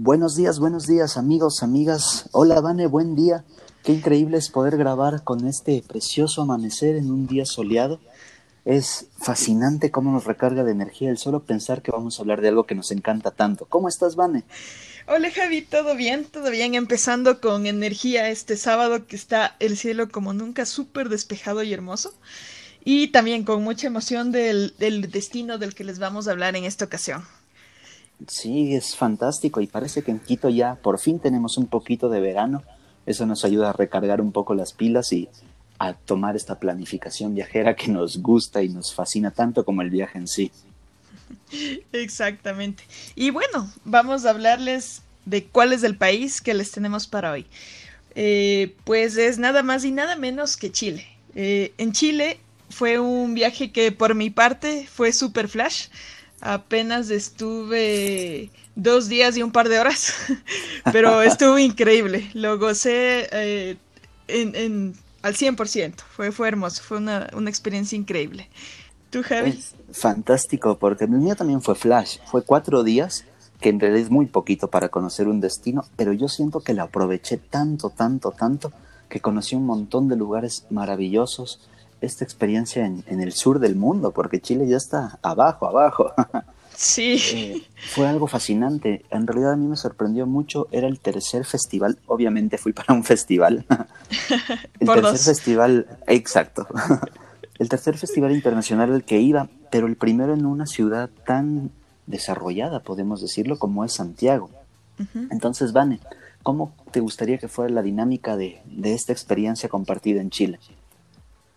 Buenos días, buenos días amigos, amigas. Hola Vane, buen día. Qué increíble es poder grabar con este precioso amanecer en un día soleado. Es fascinante cómo nos recarga de energía el solo pensar que vamos a hablar de algo que nos encanta tanto. ¿Cómo estás, Vane? Hola Javi, ¿todo bien? ¿Todo bien? Empezando con energía este sábado que está el cielo como nunca súper despejado y hermoso. Y también con mucha emoción del, del destino del que les vamos a hablar en esta ocasión. Sí, es fantástico y parece que en Quito ya por fin tenemos un poquito de verano. Eso nos ayuda a recargar un poco las pilas y a tomar esta planificación viajera que nos gusta y nos fascina tanto como el viaje en sí. Exactamente. Y bueno, vamos a hablarles de cuál es el país que les tenemos para hoy. Eh, pues es nada más y nada menos que Chile. Eh, en Chile fue un viaje que por mi parte fue super flash. Apenas estuve dos días y un par de horas, pero estuvo increíble. Lo gocé eh, al 100%. Fue, fue hermoso, fue una, experiencia increíble. ¿Tú, Javi? Fantástico, porque el mío también fue flash. Fue cuatro días, que en realidad es muy poquito para conocer un destino, pero yo siento que lo aproveché tanto, tanto, tanto, que conocí un montón de lugares maravillosos esta experiencia en, en, el sur del mundo, porque Chile ya está abajo, abajo. Sí. Eh, fue algo fascinante. En realidad a mí me sorprendió mucho. Era el tercer festival. Obviamente fui para un festival. el Por tercer dos. festival, exacto. el tercer festival internacional al que iba, pero el primero en una ciudad tan desarrollada, podemos decirlo, como es Santiago. Uh -huh. Entonces, Vane, ¿cómo te gustaría que fuera la dinámica de, de esta experiencia compartida en Chile?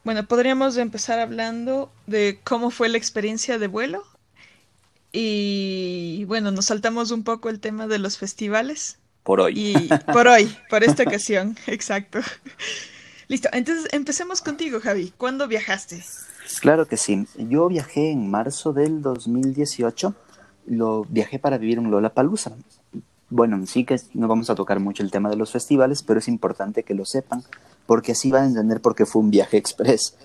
Bueno, podríamos empezar hablando de cómo fue la experiencia de vuelo. Y bueno, nos saltamos un poco el tema de los festivales. Por hoy. Y por hoy, por esta ocasión, exacto. Listo, entonces empecemos contigo, Javi. ¿Cuándo viajaste? Claro que sí. Yo viajé en marzo del 2018. Lo viajé para vivir en Lollapalooza. Bueno, sí que no vamos a tocar mucho el tema de los festivales, pero es importante que lo sepan, porque así van a entender por qué fue un viaje express.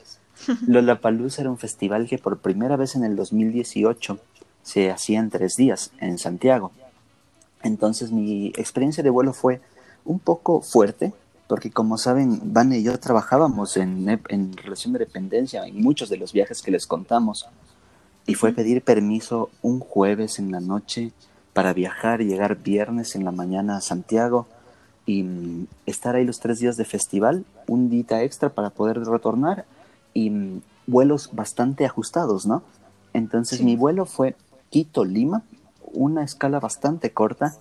Lollapalooza era un festival que por primera vez en el 2018 se hacía en tres días en Santiago. Entonces mi experiencia de vuelo fue un poco fuerte, porque como saben, Van y yo trabajábamos en, en relación de dependencia en muchos de los viajes que les contamos. Y fue pedir permiso un jueves en la noche para viajar y llegar viernes en la mañana a Santiago y mm, estar ahí los tres días de festival, un día extra para poder retornar y mm, vuelos bastante ajustados, ¿no? Entonces sí. mi vuelo fue Quito-Lima, una escala bastante corta,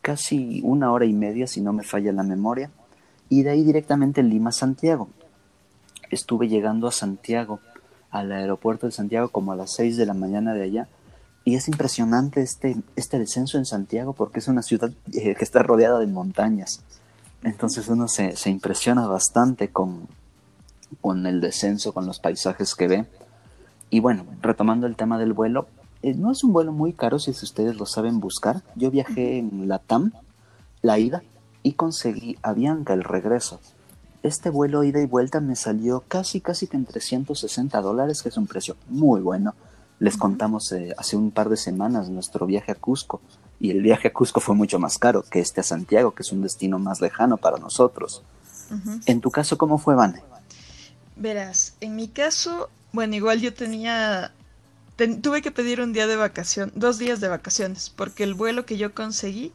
casi una hora y media si no me falla la memoria, y de ahí directamente Lima-Santiago. Estuve llegando a Santiago, al aeropuerto de Santiago como a las 6 de la mañana de allá, y es impresionante este, este descenso en Santiago porque es una ciudad eh, que está rodeada de montañas. Entonces uno se, se impresiona bastante con, con el descenso, con los paisajes que ve. Y bueno, retomando el tema del vuelo, eh, no es un vuelo muy caro si ustedes lo saben buscar. Yo viajé en la TAM, la ida, y conseguí a Bianca el regreso. Este vuelo ida y vuelta me salió casi, casi que en 360 dólares, que es un precio muy bueno. Les uh -huh. contamos eh, hace un par de semanas nuestro viaje a Cusco y el viaje a Cusco fue mucho más caro que este a Santiago, que es un destino más lejano para nosotros. Uh -huh. En tu caso, ¿cómo fue, Vane? Verás, en mi caso, bueno, igual yo tenía, ten, tuve que pedir un día de vacación, dos días de vacaciones, porque el vuelo que yo conseguí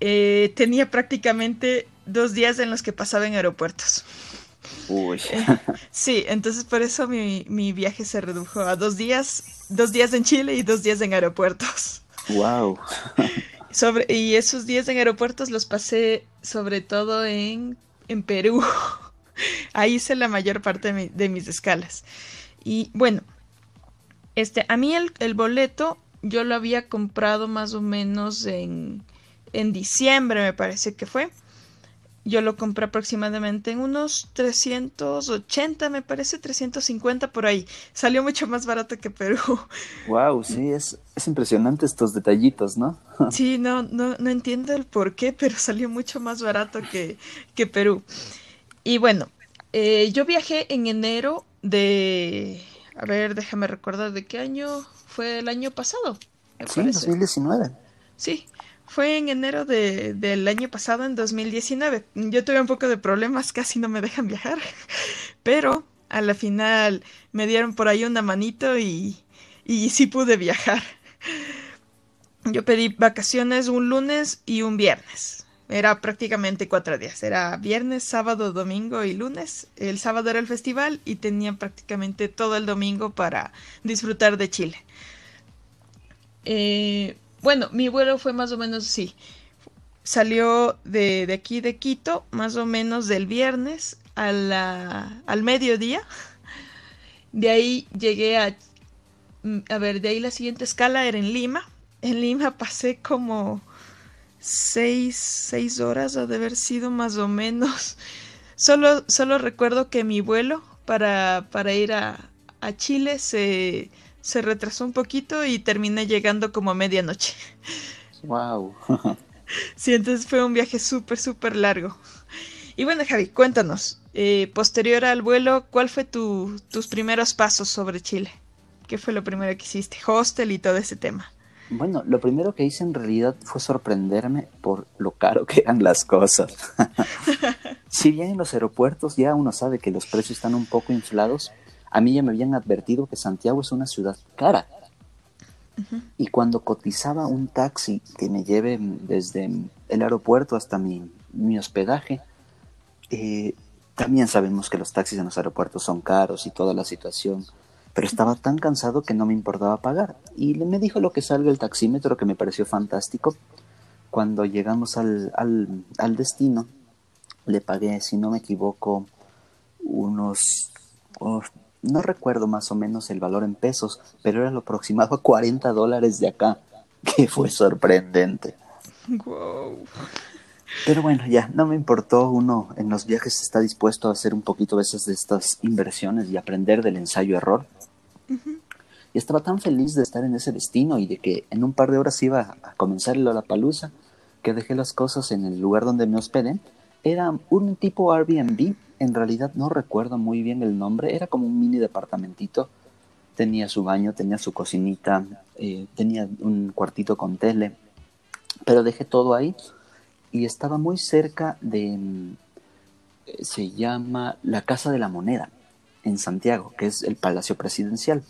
eh, tenía prácticamente dos días en los que pasaba en aeropuertos. Uy. Eh, sí, entonces por eso mi, mi, viaje se redujo a dos días, dos días en Chile y dos días en aeropuertos. Wow. Sobre, y esos días en aeropuertos los pasé sobre todo en, en Perú. Ahí hice la mayor parte de, mi, de, mis escalas. Y bueno, este, a mí el, el, boleto yo lo había comprado más o menos en, en diciembre, me parece que fue. Yo lo compré aproximadamente en unos 380, me parece, 350 por ahí. Salió mucho más barato que Perú. Wow, sí, es, es impresionante estos detallitos, ¿no? sí, no, no, no entiendo el por qué, pero salió mucho más barato que, que Perú. Y bueno, eh, yo viajé en enero de... A ver, déjame recordar de qué año fue el año pasado. Sí, parece. 2019. Sí, Fue en enero de, del año pasado, en 2019. Yo tuve un poco de problemas, casi no me dejan viajar, pero a la final me dieron por ahí una manito y, y sí pude viajar. Yo pedí vacaciones un lunes y un viernes. Era prácticamente cuatro días. Era viernes, sábado, domingo y lunes. El sábado era el festival y tenía prácticamente todo el domingo para disfrutar de Chile. Eh, bueno, mi vuelo fue más o menos así. Salió de, de, aquí de Quito, más o menos del viernes a la, al mediodía. De ahí llegué a... A ver, de ahí la siguiente escala era en Lima. En Lima pasé como seis, seis horas, ha de haber sido más o menos. Solo, solo recuerdo que mi vuelo para, para ir a, a Chile se, se retrasó un poquito y terminé llegando como a medianoche. Wow. sí, entonces fue un viaje súper, súper largo. Y bueno, Javi, cuéntanos, eh, posterior al vuelo, ¿cuál fue tu, tus primeros pasos sobre Chile? ¿Qué fue lo primero que hiciste? Hostel y todo ese tema. Bueno, lo primero que hice en realidad fue sorprenderme por lo caro que eran las cosas. si bien en los aeropuertos ya uno sabe que los precios están un poco inflados, a mí ya me habían advertido que Santiago es una ciudad cara. Uh -huh. Y cuando cotizaba un taxi que me lleve desde el aeropuerto hasta mi, mi hospedaje, eh, también sabemos que los taxis en los aeropuertos son caros y toda la situación pero estaba tan cansado que no me importaba pagar. Y me dijo lo que salga el taxímetro, que me pareció fantástico. Cuando llegamos al, al, al destino, le pagué, si no me equivoco, unos... Oh, no recuerdo más o menos el valor en pesos, pero era lo aproximado a 40 dólares de acá, que fue sorprendente. Wow. Pero bueno, ya, no me importó. Uno en los viajes está dispuesto a hacer un poquito a veces de estas inversiones y aprender del ensayo-error. Uh -huh. Y estaba tan feliz de estar en ese destino y de que en un par de horas iba a comenzar la palusa que dejé las cosas en el lugar donde me hospedé. Era un tipo Airbnb, en realidad no recuerdo muy bien el nombre, era como un mini departamentito. Tenía su baño, tenía su cocinita, eh, tenía un cuartito con tele, pero dejé todo ahí y estaba muy cerca de, se llama la Casa de la Moneda en Santiago, que es el Palacio Presidencial.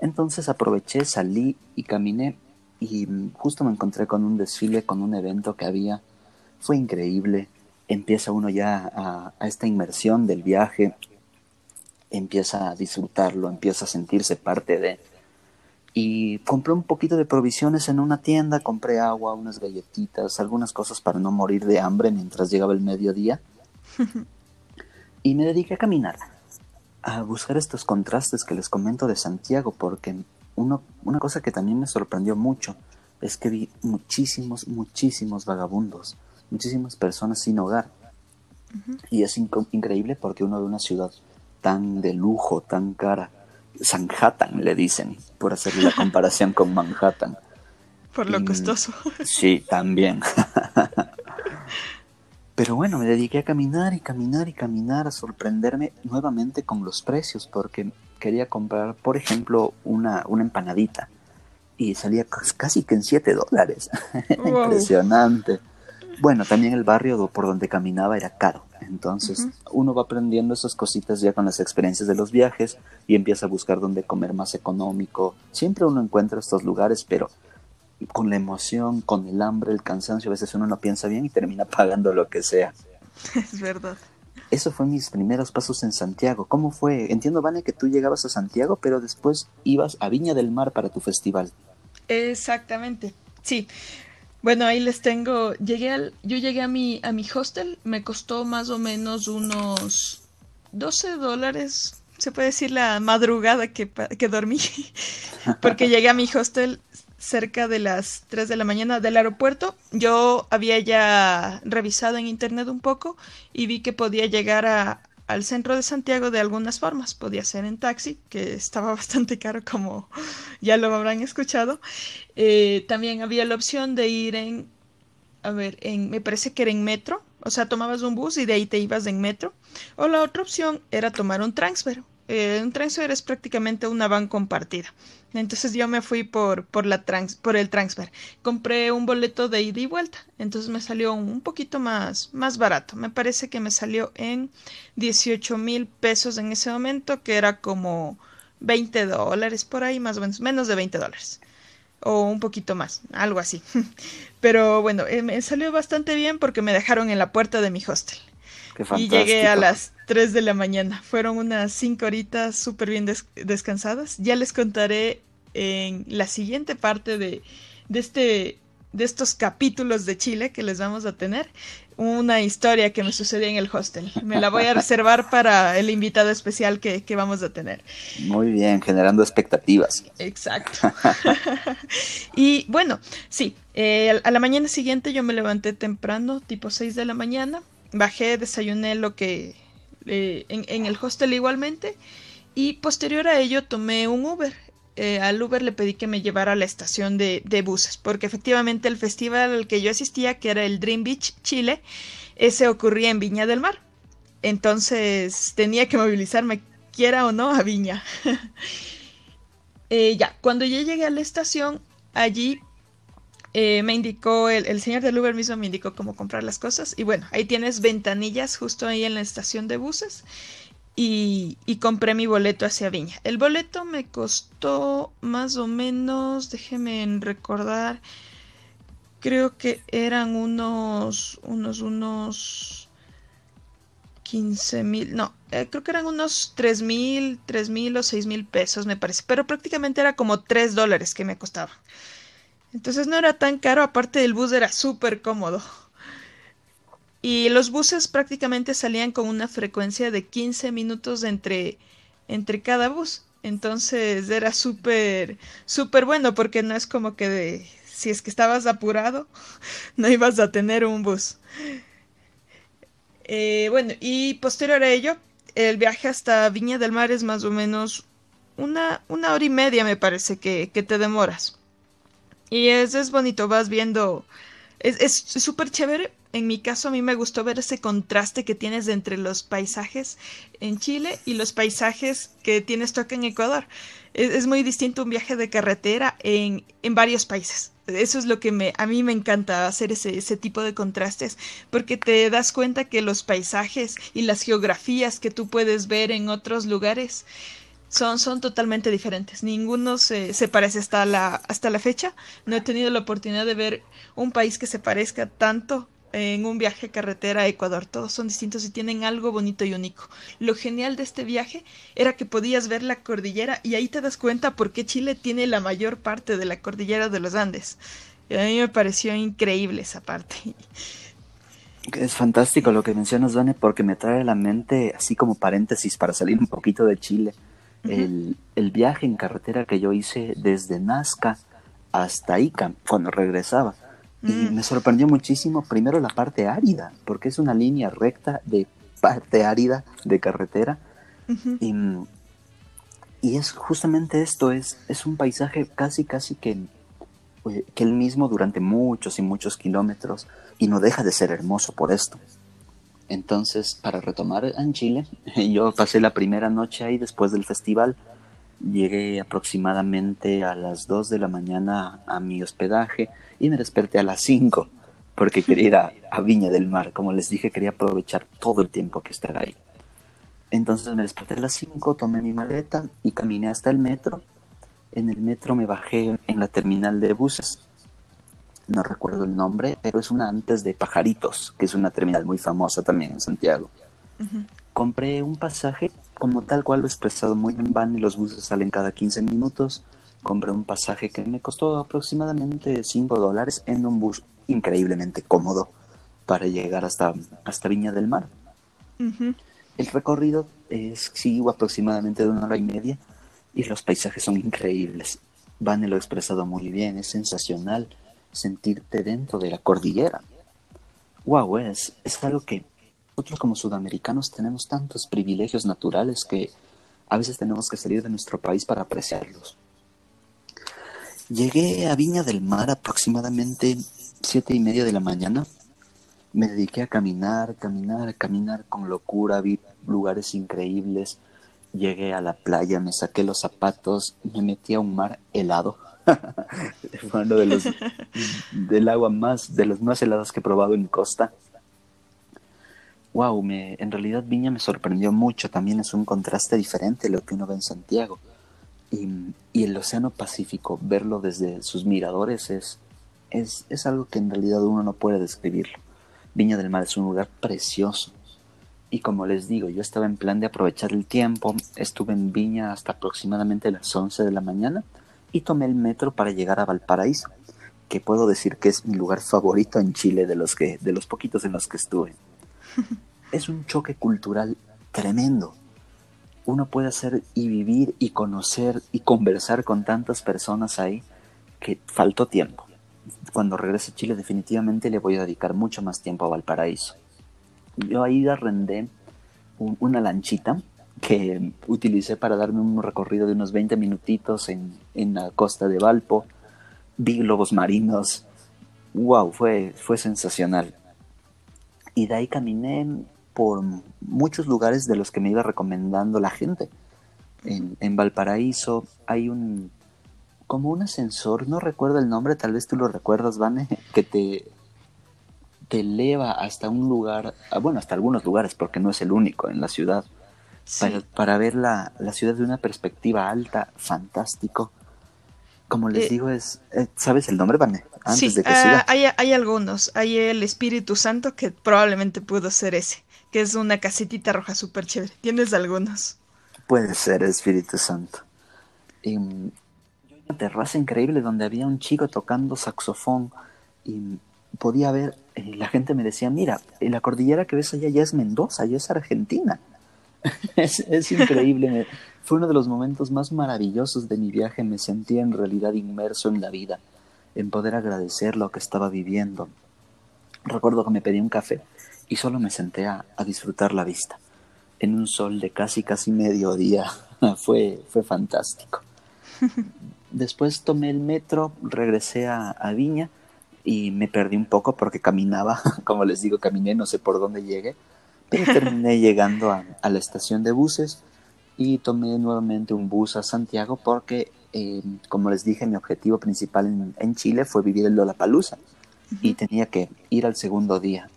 Entonces aproveché, salí y caminé y justo me encontré con un desfile, con un evento que había. Fue increíble. Empieza uno ya a, a esta inmersión del viaje, empieza a disfrutarlo, empieza a sentirse parte de... Y compré un poquito de provisiones en una tienda, compré agua, unas galletitas, algunas cosas para no morir de hambre mientras llegaba el mediodía. y me dediqué a caminar a buscar estos contrastes que les comento de Santiago, porque uno, una cosa que también me sorprendió mucho es que vi muchísimos, muchísimos vagabundos, muchísimas personas sin hogar. Uh -huh. Y es inc increíble porque uno de una ciudad tan de lujo, tan cara, Sanhattan le dicen, por hacer la comparación con Manhattan. Por lo y, costoso. Sí, también. Pero bueno, me dediqué a caminar y caminar y caminar, a sorprenderme nuevamente con los precios, porque quería comprar, por ejemplo, una, una empanadita. Y salía casi que en 7 dólares. Wow. Impresionante. Bueno, también el barrio por donde caminaba era caro. Entonces uh -huh. uno va aprendiendo esas cositas ya con las experiencias de los viajes y empieza a buscar dónde comer más económico. Siempre uno encuentra estos lugares, pero con la emoción, con el hambre, el cansancio, a veces uno no piensa bien y termina pagando lo que sea. Es verdad. Eso fue mis primeros pasos en Santiago. ¿Cómo fue? Entiendo, Vane, que tú llegabas a Santiago, pero después ibas a Viña del Mar para tu festival. Exactamente, sí. Bueno, ahí les tengo. Llegué al, yo llegué a mi, a mi hostel, me costó más o menos unos 12 dólares. Se puede decir la madrugada que, que dormí. Porque llegué a mi hostel cerca de las 3 de la mañana del aeropuerto. Yo había ya revisado en internet un poco y vi que podía llegar a, al centro de Santiago de algunas formas. Podía ser en taxi, que estaba bastante caro como ya lo habrán escuchado. Eh, también había la opción de ir en, a ver, en, me parece que era en metro. O sea, tomabas un bus y de ahí te ibas en metro. O la otra opción era tomar un transfer Eh, un transfer es prácticamente una van compartida. Entonces yo me fui por, por, la trans, por el transfer. Compré un boleto de ida y vuelta. Entonces me salió un poquito más, más barato. Me parece que me salió en 18 mil pesos en ese momento, que era como 20 dólares por ahí, más o menos, menos de 20 dólares. O un poquito más, algo así. Pero bueno, eh, me salió bastante bien porque me dejaron en la puerta de mi hostel. y llegué a las 3 de la mañana. Fueron unas 5 horitas súper bien descansadas. Ya les contaré en la siguiente parte de, de, este, de estos capítulos de Chile que les vamos a tener una historia que me sucedió en el hostel. Me la voy a reservar para el invitado especial que, vamos a tener. Muy bien, generando expectativas. Exacto. y bueno, sí, eh, a la mañana siguiente yo me levanté temprano, tipo 6 de la mañana, bajé, desayuné lo que eh, en, el hostel igualmente y posterior a ello tomé un Uber. Eh, al Uber le pedí que me llevara a la estación de, buses, porque efectivamente el festival al que yo asistía, que era el Dream Beach Chile, ese ocurría en Viña del Mar. Entonces tenía que movilizarme, quiera o no, a Viña. Eh, ya, cuando yo llegué a la estación, allí me indicó, el, señor del Uber mismo me indicó cómo comprar las cosas. Y bueno, ahí tienes ventanillas justo ahí en la estación de buses. Y, y, compré mi boleto hacia Viña. El boleto me costó más o menos, déjeme recordar, creo que eran unos, unos, unos 15 mil, no, eh, creo que eran unos 3 mil, 3 mil o 6 mil pesos me parece, pero prácticamente era como 3 dólares que me costaba. Entonces no era tan caro, aparte del bus era súper cómodo. Y los buses prácticamente salían con una frecuencia de 15 minutos entre, entre cada bus. Entonces era súper, súper bueno porque no es como que de, si es que estabas apurado, no ibas a tener un bus. Eh, bueno, y posterior a ello, el viaje hasta Viña del Mar es más o menos una, una hora y media, me parece que, que te demoras. Y es, es bonito, vas viendo. Es súper chévere. En mi caso, a mí me gustó ver ese contraste que tienes entre los paisajes en Chile y los paisajes que tienes tú acá en Ecuador. Es, muy distinto un viaje de carretera en, en varios países. Eso es lo que me, a mí me encanta hacer ese, ese tipo de contrastes, porque te das cuenta que los paisajes y las geografías que tú puedes ver en otros lugares son, son totalmente diferentes. Ninguno se, se, parece hasta la, hasta la fecha. No he tenido la oportunidad de ver un país que se parezca tanto en un viaje carretera a Ecuador. Todos son distintos y tienen algo bonito y único. Lo genial de este viaje era que podías ver la cordillera y ahí te das cuenta por qué Chile tiene la mayor parte de la cordillera de los Andes. Y a mí me pareció increíble esa parte. Es fantástico lo que mencionas, Dani, porque me trae a la mente, así como paréntesis, para salir un poquito de Chile el, viaje en carretera que yo hice desde Nazca hasta Ica cuando regresaba. Y mm. me sorprendió muchísimo, primero la parte árida, porque es una línea recta de parte árida de carretera. y, y, es justamente esto, es, es un paisaje casi, casi que, eh, que el mismo durante muchos y muchos kilómetros, y no deja de ser hermoso por esto. Entonces, para retomar en Chile, yo pasé la primera noche ahí después del festival. Llegué aproximadamente a las 2 de la mañana a mi hospedaje y me desperté a las 5 porque quería ir a, Viña del Mar. Como les dije, quería aprovechar todo el tiempo que estar ahí. Entonces me desperté a las 5, tomé mi maleta y caminé hasta el metro. En el metro me bajé en la terminal de buses no recuerdo el nombre, pero es una antes de Pajaritos, que es una terminal muy famosa también en Santiago. Compré un pasaje, como tal cual lo he expresado muy en van y los buses salen cada 15 minutos. Compré un pasaje que me costó aproximadamente 5 dólares en un bus increíblemente cómodo para llegar hasta, hasta Viña del Mar. El recorrido es, sigo aproximadamente de una hora y media y los paisajes son increíbles. Van lo ha expresado muy bien, es sensacional sentirte dentro de la cordillera. Wow, es, es algo que nosotros como sudamericanos tenemos tantos privilegios naturales que a veces tenemos que salir de nuestro país para apreciarlos. Llegué a Viña del Mar aproximadamente siete y media de la mañana. Me dediqué a caminar, caminar, caminar con locura. Vi lugares increíbles. llegué a la playa, me saqué los zapatos, me metí a un mar helado. Fue uno de los del agua más, de los más helados que he probado en costa. Wow, me, en realidad Viña me sorprendió mucho. También es un contraste diferente lo que uno ve en Santiago. Y, y el Océano Pacífico, verlo desde sus miradores es, es, es algo que en realidad uno no puede describirlo. Viña del Mar es un lugar precioso. Y como les digo, yo estaba en plan de aprovechar el tiempo, estuve en Viña hasta aproximadamente las 11 de la mañana y tomé el metro para llegar a Valparaíso, que puedo decir que es mi lugar favorito en Chile de los, que, de los poquitos en los que estuve. es un choque cultural tremendo. Uno puede hacer y vivir y conocer y conversar con tantas personas ahí que faltó tiempo. Cuando regrese a Chile definitivamente le voy a dedicar mucho más tiempo a Valparaíso yo ahí arrendé una lanchita que utilicé para darme un recorrido de unos 20 minutitos en, en la costa de Valpo. Vi globos marinos. ¡Wow! Fue, fue sensacional. Y de ahí caminé por muchos lugares de los que me iba recomendando la gente. En, en Valparaíso hay un como un ascensor, no recuerdo el nombre, tal vez tú lo recuerdas, Vane, que te te eleva hasta un lugar, ah, bueno, hasta algunos lugares, porque no es el único en la ciudad, para, ver la, ciudad de una perspectiva alta, fantástico. Como les eh, digo, es. Eh, ¿Sabes el nombre, Vane? Antes de que siga. Ah, hay, hay algunos. Hay el Espíritu Santo, que probablemente pudo ser ese, que es una casetita roja súper chévere. ¿Tienes algunos? Puede ser Espíritu Santo. Y, una terraza increíble donde había un chico tocando saxofón y podía ver, eh, la gente me decía, mira, eh, la cordillera que ves allá ya es Mendoza, ya es Argentina. es, increíble, fue uno de los momentos más maravillosos de mi viaje, me sentía en realidad inmerso en la vida, en poder agradecer lo que estaba viviendo. Recuerdo que me pedí un café y solo me senté a, disfrutar la vista, en un sol de casi casi mediodía, fue, fue fantástico. Después tomé el metro, regresé a Viña, y me perdí un poco porque caminaba, como les digo, caminé, no sé por dónde llegué, pero terminé llegando a, la estación de buses y tomé nuevamente un bus a Santiago porque, eh, como les dije, mi objetivo principal en, Chile fue vivir en Lollapalooza y tenía que ir al segundo día.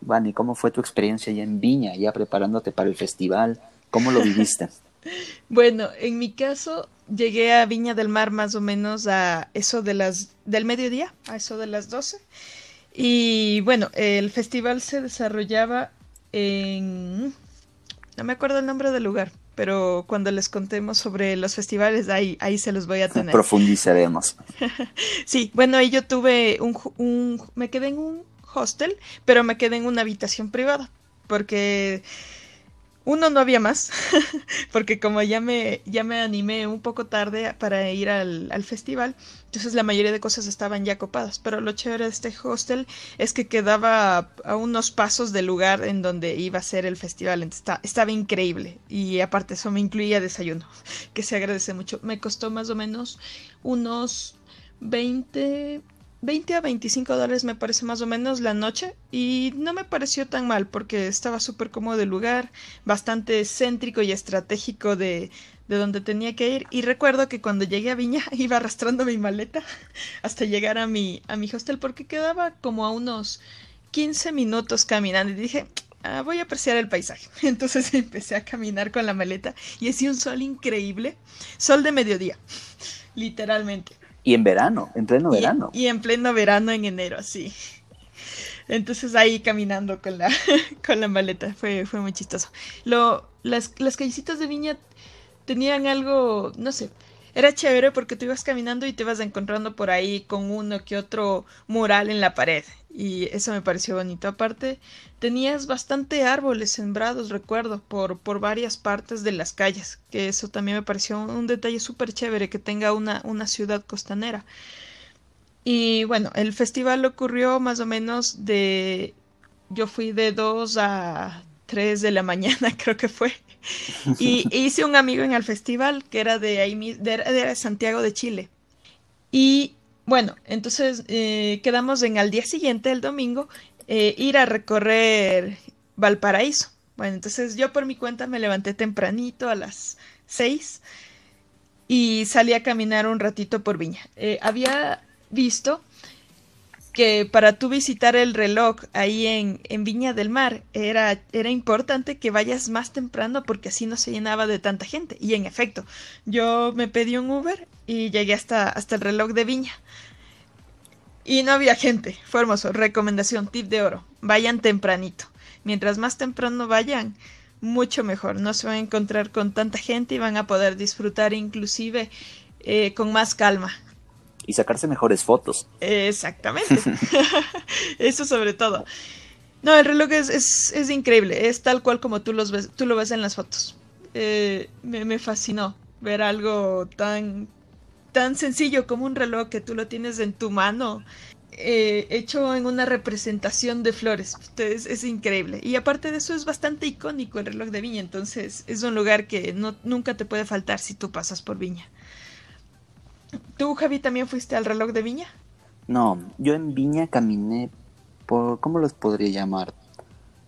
Vani, ¿cómo fue tu experiencia ya en Viña, ya preparándote para el festival? ¿Cómo lo viviste? bueno, en mi caso, llegué a Viña del Mar más o menos a eso de las del mediodía, a eso de las 12. Y bueno, el festival se desarrollaba en no me acuerdo el nombre del lugar, pero cuando les contemos sobre los festivales ahí ahí se los voy a tener. Profundizaremos. sí, bueno, ahí yo tuve un, un me quedé en un hostel, pero me quedé en una habitación privada porque uno no había más, porque como ya me, ya me animé un poco tarde para ir al, festival, entonces la mayoría de cosas estaban ya copadas. Pero lo chévere de este hostel es que quedaba a, unos pasos del lugar en donde iba a ser el festival. Entonces estaba increíble. Y aparte eso me incluía desayuno, que se agradece mucho. Me costó más o menos unos 20, 20 a 25 dólares me parece más o menos la noche y no me pareció tan mal porque estaba súper cómodo el lugar, bastante céntrico y estratégico de, de donde tenía que ir y recuerdo que cuando llegué a Viña iba arrastrando mi maleta hasta llegar a mi, a mi hostel porque quedaba como a unos 15 minutos caminando y dije, ah, voy a apreciar el paisaje. Entonces empecé a caminar con la maleta y hacía un sol increíble, sol de mediodía, literalmente. Y en verano, en pleno verano. Y en pleno verano en enero, sí. Entonces ahí caminando con la, con la maleta, fue, fue muy chistoso. Lo, las, las callecitas de Viña tenían algo, no sé, era chévere porque tú ibas caminando y te ibas encontrando por ahí con uno que otro mural en la pared. Y eso me pareció bonito. Aparte, tenías bastante árboles sembrados, recuerdo, por, por varias partes de las calles. Que eso también me pareció un detalle súper chévere que tenga una, una ciudad costanera. Y bueno, el festival ocurrió más o menos de... Yo fui de 2 a 3 de la mañana, creo que fue. Y hice un amigo en el festival que era de, ahí, de, Santiago de Chile. Y bueno, entonces eh, quedamos en al día siguiente, el domingo, eh, ir a recorrer Valparaíso. Bueno, entonces yo por mi cuenta me levanté tempranito a las 6 y salí a caminar un ratito por Viña. Eh, había visto que para tú visitar el reloj ahí en, en, Viña del Mar era, era importante que vayas más temprano porque así no se llenaba de tanta gente. Y en efecto, yo me pedí un Uber y llegué hasta, hasta el reloj de Viña. Y no había gente. Fue hermoso. Recomendación, tip de oro. Vayan tempranito. Mientras más temprano vayan, mucho mejor. No se van a encontrar con tanta gente y van a poder disfrutar inclusive eh, con más calma y sacarse mejores fotos. Exactamente. Eso sobre todo. No, el reloj es, es, increíble, es tal cual como tú, los ves, tú lo ves en las fotos. Eh, me, me, fascinó ver algo tan, tan sencillo como un reloj que tú lo tienes en tu mano, eh, hecho en una representación de flores. Es, es, increíble. Y aparte de eso es bastante icónico el reloj de Viña, entonces es un lugar que no, nunca te puede faltar si tú pasas por Viña. ¿Tú, Javi, también fuiste al reloj de Viña? No, yo en Viña caminé por, ¿cómo los podría llamar?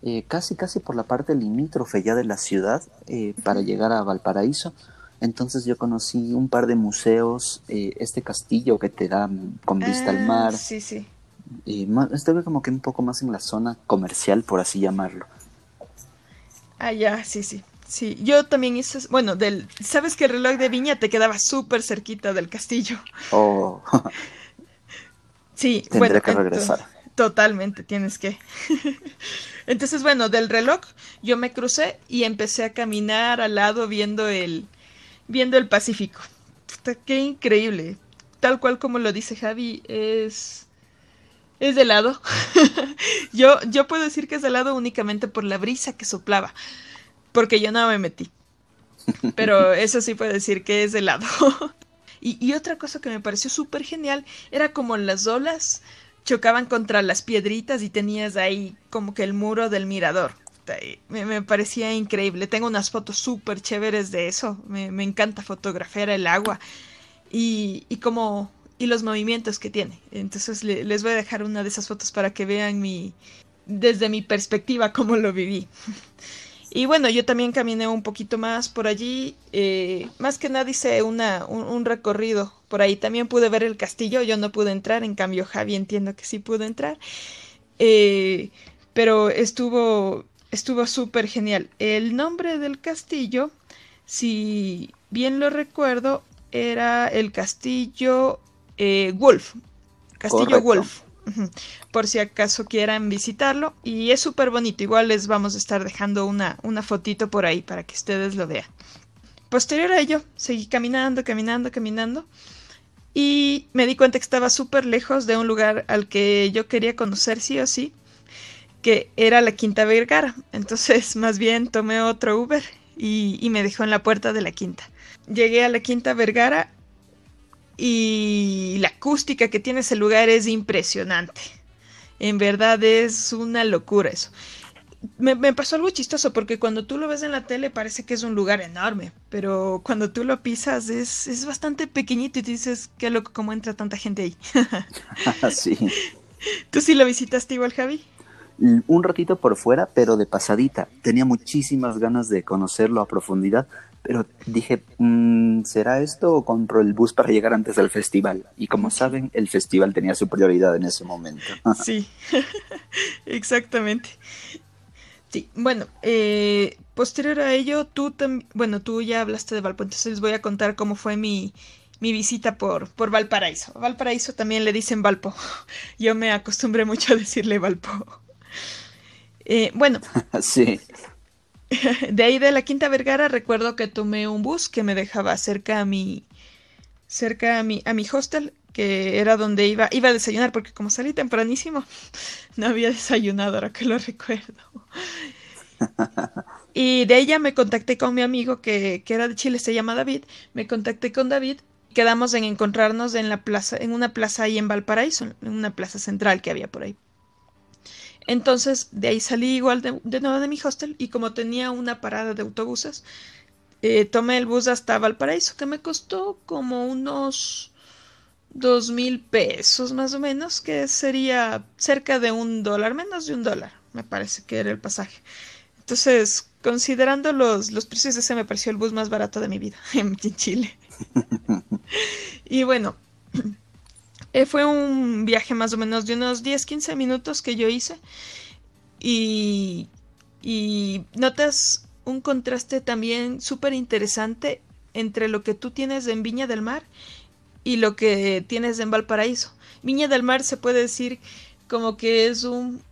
Eh, casi, casi por la parte limítrofe ya de la ciudad eh, para llegar a Valparaíso. Entonces yo conocí un par de museos, eh, este castillo que te da con vista al ah, mar. Sí, sí. Y estuve como que un poco más en la zona comercial, por así llamarlo. Ah, ya, sí, sí. Sí, yo también hice, bueno, del, sabes que el reloj de Viña te quedaba súper cerquita del castillo. Oh. sí, Tendré bueno, que regresar. Totalmente, tienes que. entonces, bueno, del reloj yo me crucé y empecé a caminar al lado viendo el, viendo el Pacífico. qué increíble. Tal cual como lo dice Javi, es, es de lado. yo, yo puedo decir que es de lado únicamente por la brisa que soplaba porque yo no me metí. Pero eso sí puedo decir que es helado. y, y otra cosa que me pareció súper genial era como las olas chocaban contra las piedritas y tenías ahí como que el muro del mirador. Me, parecía increíble. Tengo unas fotos súper chéveres de eso. Me, me, encanta fotografiar el agua y, y como y los movimientos que tiene. Entonces les voy a dejar una de esas fotos para que vean mi desde mi perspectiva cómo lo viví. Y bueno, yo también caminé un poquito más por allí. Eh, más que nada hice una, un, recorrido por ahí. También pude ver el castillo. Yo no pude entrar. En cambio, Javi entiendo que sí pudo entrar. Eh, pero estuvo estuvo súper genial. El nombre del castillo, si bien lo recuerdo, era el castillo eh, Wolf. Castillo Wolf por si acaso quieran visitarlo. Y es súper bonito. Igual les vamos a estar dejando una, una fotito por ahí para que ustedes lo vean. Posterior a ello, seguí caminando, caminando, caminando. Y me di cuenta que estaba súper lejos de un lugar al que yo quería conocer sí o sí, que era la Quinta Vergara. Entonces, más bien tomé otro Uber y, y me dejó en la puerta de la Quinta. Llegué a la Quinta Vergara y la acústica que tiene ese lugar es impresionante. En verdad es una locura eso. Me, pasó algo chistoso porque cuando tú lo ves en la tele parece que es un lugar enorme, pero cuando tú lo pisas es, es bastante pequeñito y te dices, qué loco, cómo entra tanta gente ahí. sí. ¿Tú sí lo visitaste igual, Javi? Un ratito por fuera, pero de pasadita. Tenía muchísimas ganas de conocerlo a profundidad, pero dije, mm, ¿será esto o compro el bus para llegar antes del festival? Y como saben, el festival tenía su prioridad en ese momento. sí, exactamente. Sí, bueno, eh, posterior a ello, tú también, bueno, tú ya hablaste de Valpo, entonces les voy a contar cómo fue mi, mi visita por, por Valparaíso. Valparaíso también le dicen Valpo. Yo me acostumbré mucho a decirle Valpo. Eh, bueno. sí. de ahí de la Quinta Vergara recuerdo que tomé un bus que me dejaba cerca a mi cerca a mi a mi hostel que era donde iba iba a desayunar porque como salí tempranísimo no había desayunado ahora que lo recuerdo y de ella me contacté con mi amigo que, que era de Chile se llama David me contacté con David quedamos en encontrarnos en la plaza en una plaza ahí en Valparaíso en una plaza central que había por ahí entonces, de ahí salí igual de, nuevo de mi hostel y como tenía una parada de autobuses, eh, tomé el bus hasta Valparaíso, que me costó como unos dos mil pesos más o menos, que sería cerca de un dólar, menos de un dólar, me parece que era el pasaje. Entonces, considerando los, los precios, ese me pareció el bus más barato de mi vida en Chile. y bueno, eh, fue un viaje más o menos de unos 10, 15 minutos que yo hice. Y, y notas un contraste también súper interesante entre lo que tú tienes en Viña del Mar y lo que tienes en Valparaíso. Viña del Mar se puede decir como que es un,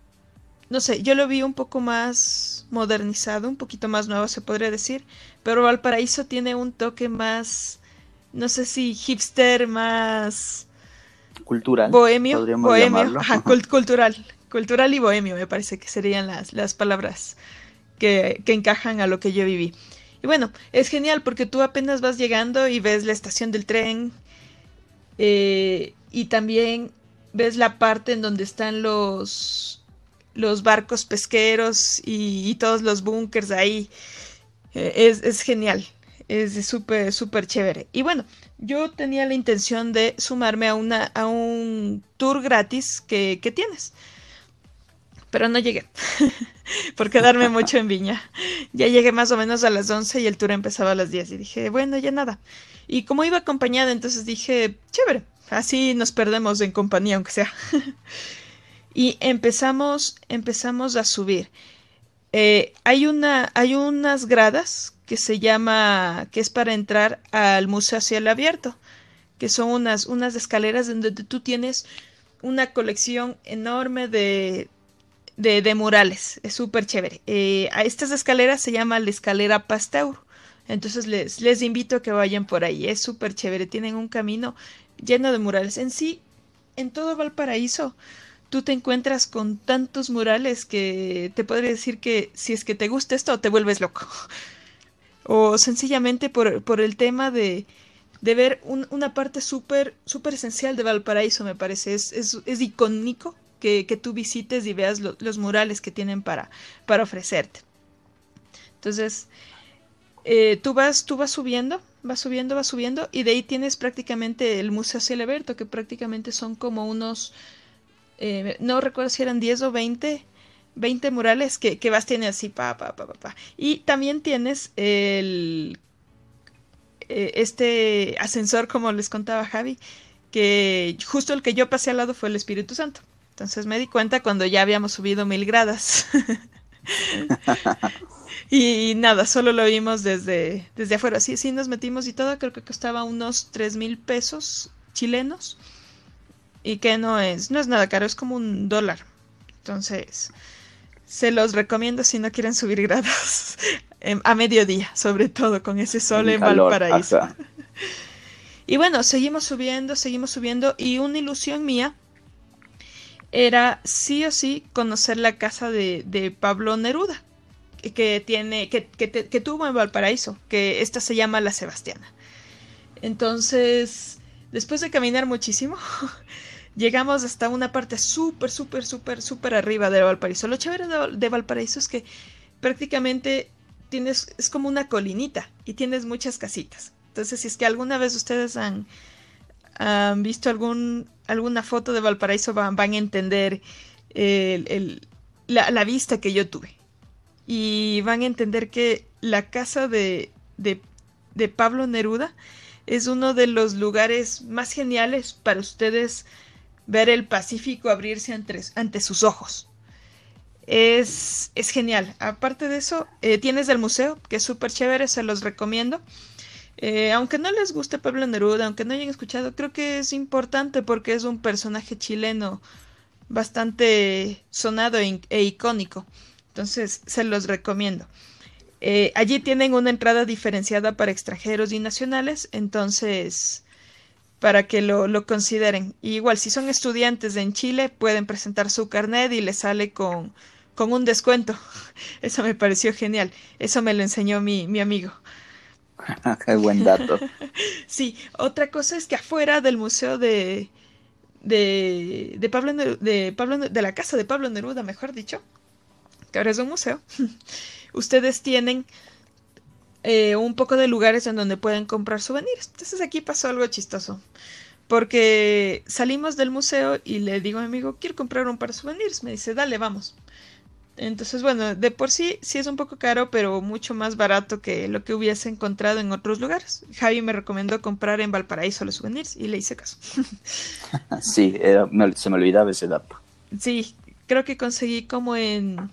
no sé, yo lo vi un poco más modernizado, un poquito más nuevo se podría decir, pero Valparaíso tiene un toque más, no sé si hipster, más cultural, bohemio, bohemio, cultural, cultural y bohemio me parece que serían las, las palabras que, que encajan a lo que yo viví. Y bueno, es genial porque tú apenas vas llegando y ves la estación del tren eh, y también ves la parte en donde están los, los barcos pesqueros y, todos los búnkers ahí. Eh, es, es, genial, es súper, súper chévere. Y bueno, yo tenía la intención de sumarme a, una, a un tour gratis que, que tienes pero no llegué por quedarme mucho en Viña. Ya llegué más o menos a las 11 y el tour empezaba a las 10 y dije, bueno, ya nada. Y como iba acompañada, entonces dije, chévere, así nos perdemos en compañía, aunque sea. y empezamos, empezamos a subir. Eh, hay, una, hay unas gradas que se llama, que es para entrar al Museo Cielo Abierto, que son unas, unas escaleras donde tú tienes una colección enorme de, de, murales. Es súper chévere. Eh, a estas escaleras se llama la escalera Pasteur. Entonces les, les invito a que vayan por ahí. Es súper chévere. Tienen un camino lleno de murales. En sí, en todo Valparaíso, tú te encuentras con tantos murales que te podría decir que si es que te gusta esto, te vuelves loco. O sencillamente por, por, el tema de, de ver una parte súper, súper esencial de Valparaíso, me parece. Es, es, es icónico que, que tú visites y veas los murales que tienen para, para ofrecerte. Entonces, eh, tú, vas, tú vas subiendo, vas subiendo, vas subiendo, y de ahí tienes prácticamente el Museo Celeberto, que prácticamente son como unos, eh, no recuerdo si eran 10 o 20, 20 murales que, que vas, tienes así, pa, pa, pa, pa, pa. Y también tienes el, eh, este ascensor, como les contaba Javi, que justo el que yo pasé al lado fue el Espíritu Santo. Entonces me di cuenta cuando ya habíamos subido mil gradas. y nada, solo lo vimos desde, desde afuera. Sí, sí, nos metimos y todo. Creo que costaba unos tres mil pesos chilenos. Y que no es, no es nada caro, es como un dólar. Entonces, se los recomiendo si no quieren subir grados a mediodía, sobre todo con ese sol en Valparaíso. y bueno, seguimos subiendo, seguimos subiendo. Y una ilusión mía era sí o sí conocer la casa de, Pablo Neruda, que, tiene, que, que, tuvo en Valparaíso, que esta se llama La Sebastiana. Entonces, después de caminar muchísimo, llegamos hasta una parte súper, súper, súper, súper arriba de Valparaíso. Lo chévere de, Valparaíso es que prácticamente tienes, es como una colinita y tienes muchas casitas. Entonces, si es que alguna vez ustedes han, visto algún alguna foto de Valparaíso van, van a entender la, vista que yo tuve. Y van a entender que la casa de, de, Pablo Neruda es uno de los lugares más geniales para ustedes ver el Pacífico abrirse ante, sus ojos. Es, es, genial. Aparte de eso, eh, tienes el museo, que es súper chévere, se los recomiendo. Eh, aunque no les guste Pablo Neruda, aunque no hayan escuchado, creo que es importante porque es un personaje chileno bastante sonado e, e icónico. Entonces, se los recomiendo. Eh, allí tienen una entrada diferenciada para extranjeros y nacionales, entonces, para que lo, lo consideren. igual, si son estudiantes en Chile, pueden presentar su carnet y les sale con, con un descuento. Eso me pareció genial. Eso me lo enseñó mi, mi amigo. Qué buen dato. sí, otra cosa es que afuera del museo de, de, de Pablo, de Pablo, de la casa de Pablo Neruda, mejor dicho, que ahora es un museo, ustedes tienen eh, un poco de lugares en donde pueden comprar souvenirs. Entonces aquí pasó algo chistoso. Porque salimos del museo y le digo a mi amigo, quiero comprar un par de souvenirs. Me dice, dale, vamos. Entonces, bueno, de por sí sí es un poco caro, pero mucho más barato que lo que hubiese encontrado en otros lugares. Javi me recomendó comprar en Valparaíso los souvenirs y le hice caso. sí, se me olvidaba ese dato. Sí, creo que conseguí como en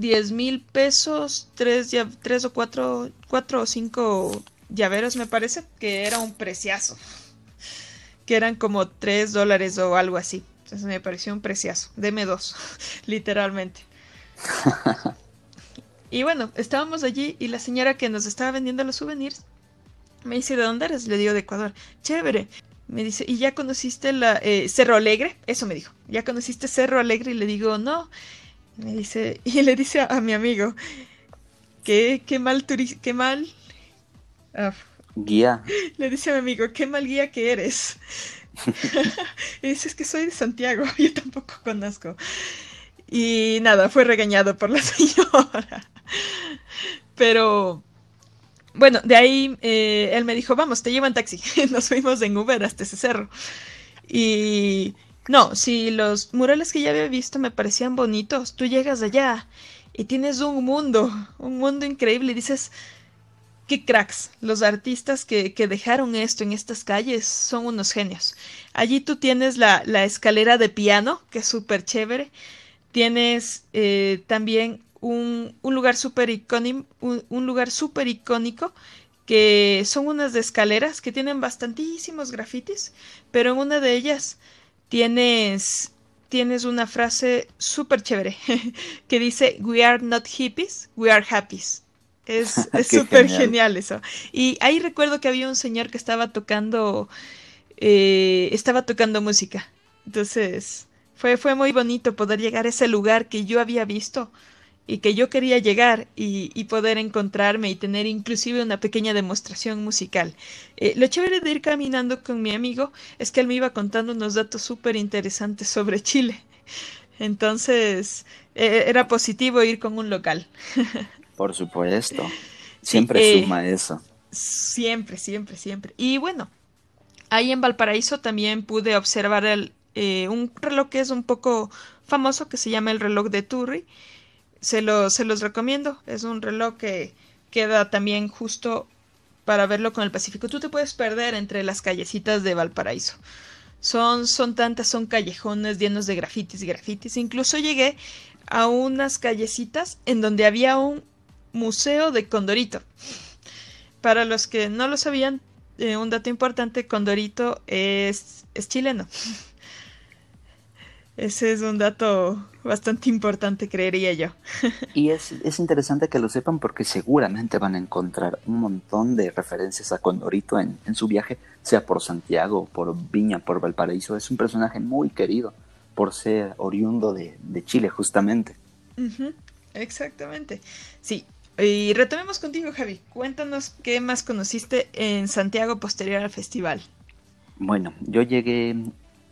10 mil pesos, tres, tres o cuatro, cuatro o cinco llaveros me parece, que era un preciazo. Que eran como 3 dólares o algo así. Entonces me pareció un preciazo. Deme dos, literalmente. y bueno, estábamos allí y la señora que nos estaba vendiendo los souvenirs me dice, ¿de dónde eres? Le digo, de Ecuador. Chévere. Me dice, ¿y ya conociste la eh, Cerro Alegre? Eso me dijo. ¿Ya conociste Cerro Alegre? Y le digo, no. Me dice, y le dice a, mi amigo, qué, qué mal turista, qué mal... Ah, guía. Le dice a mi amigo, qué mal guía que eres. y dice, es que soy de Santiago, yo tampoco conozco. Y nada, fue regañado por la señora. Pero bueno, de ahí eh, él me dijo, vamos, te llevo en taxi. Nos fuimos en Uber hasta ese cerro. Y no, si los murales que ya había visto me parecían bonitos, tú llegas allá y tienes un mundo, un mundo increíble y dices, qué cracks, los artistas que, que dejaron esto en estas calles son unos genios. Allí tú tienes la, la escalera de piano, que es súper chévere, tienes eh, también un, un lugar súper icónico, un, lugar súper icónico que son unas escaleras que tienen bastantísimos grafitis, pero en una de ellas tienes, tienes una frase súper chévere que dice We are not hippies, we are happies. Es súper genial. eso. Y ahí recuerdo que había un señor que estaba tocando, eh, estaba tocando música. Entonces, fue, fue muy bonito poder llegar a ese lugar que yo había visto y que yo quería llegar y, poder encontrarme y tener inclusive una pequeña demostración musical. Eh, lo chévere de ir caminando con mi amigo es que él me iba contando unos datos súper interesantes sobre Chile. Entonces eh, era positivo ir con un local. Por supuesto. Siempre eh, suma eso. Siempre, siempre, siempre. Y bueno, ahí en Valparaíso también pude observar el, un reloj que es un poco famoso que se llama el reloj de Turri se, se los recomiendo. Es un reloj que queda también justo para verlo con el Pacífico. Tú te puedes perder entre las callecitas de Valparaíso. Son, son tantas, son callejones llenos de grafitis y grafitis. Incluso llegué a unas callecitas en donde había un museo de Condorito. Para los que no lo sabían, eh, un dato importante, Condorito es chileno. Ese es un dato bastante importante, creería yo. y es, interesante que lo sepan porque seguramente van a encontrar un montón de referencias a Condorito en, su viaje, sea por Santiago, por Viña, por Valparaíso. Es un personaje muy querido por ser oriundo de, Chile, justamente. Exactamente. Sí. Y retomemos contigo, Javi. Cuéntanos qué más conociste en Santiago posterior al festival. Bueno, yo llegué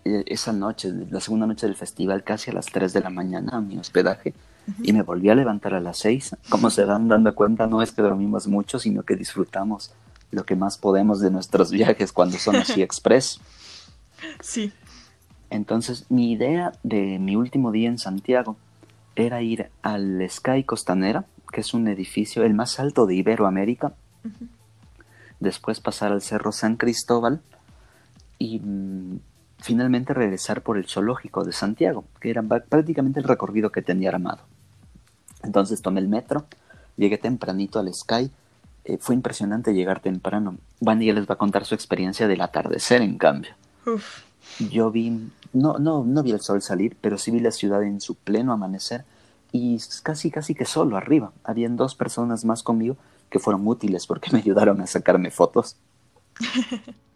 esa noche, la segunda noche del festival, casi a las 3 de la mañana a mi hospedaje y me volví a levantar a las 6. Como se dan dando cuenta, no es que dormimos mucho, sino que disfrutamos lo que más podemos de nuestros viajes cuando son así express. Sí. Entonces, mi idea de mi último día en Santiago era ir al Sky Costanera, que es un edificio el más alto de Iberoamérica. Después pasar al Cerro San Cristóbal y mm, finalmente regresar por el zoológico de Santiago, que era prácticamente el recorrido que tenía armado. Entonces tomé el metro, llegué tempranito al Sky, eh, fue impresionante llegar temprano. Van ya les va a contar su experiencia del atardecer, en cambio. Yo vi, no, no, no vi el sol salir, pero sí vi la ciudad en su pleno amanecer y casi, casi que solo arriba. Habían dos personas más conmigo que fueron útiles porque me ayudaron a sacarme fotos.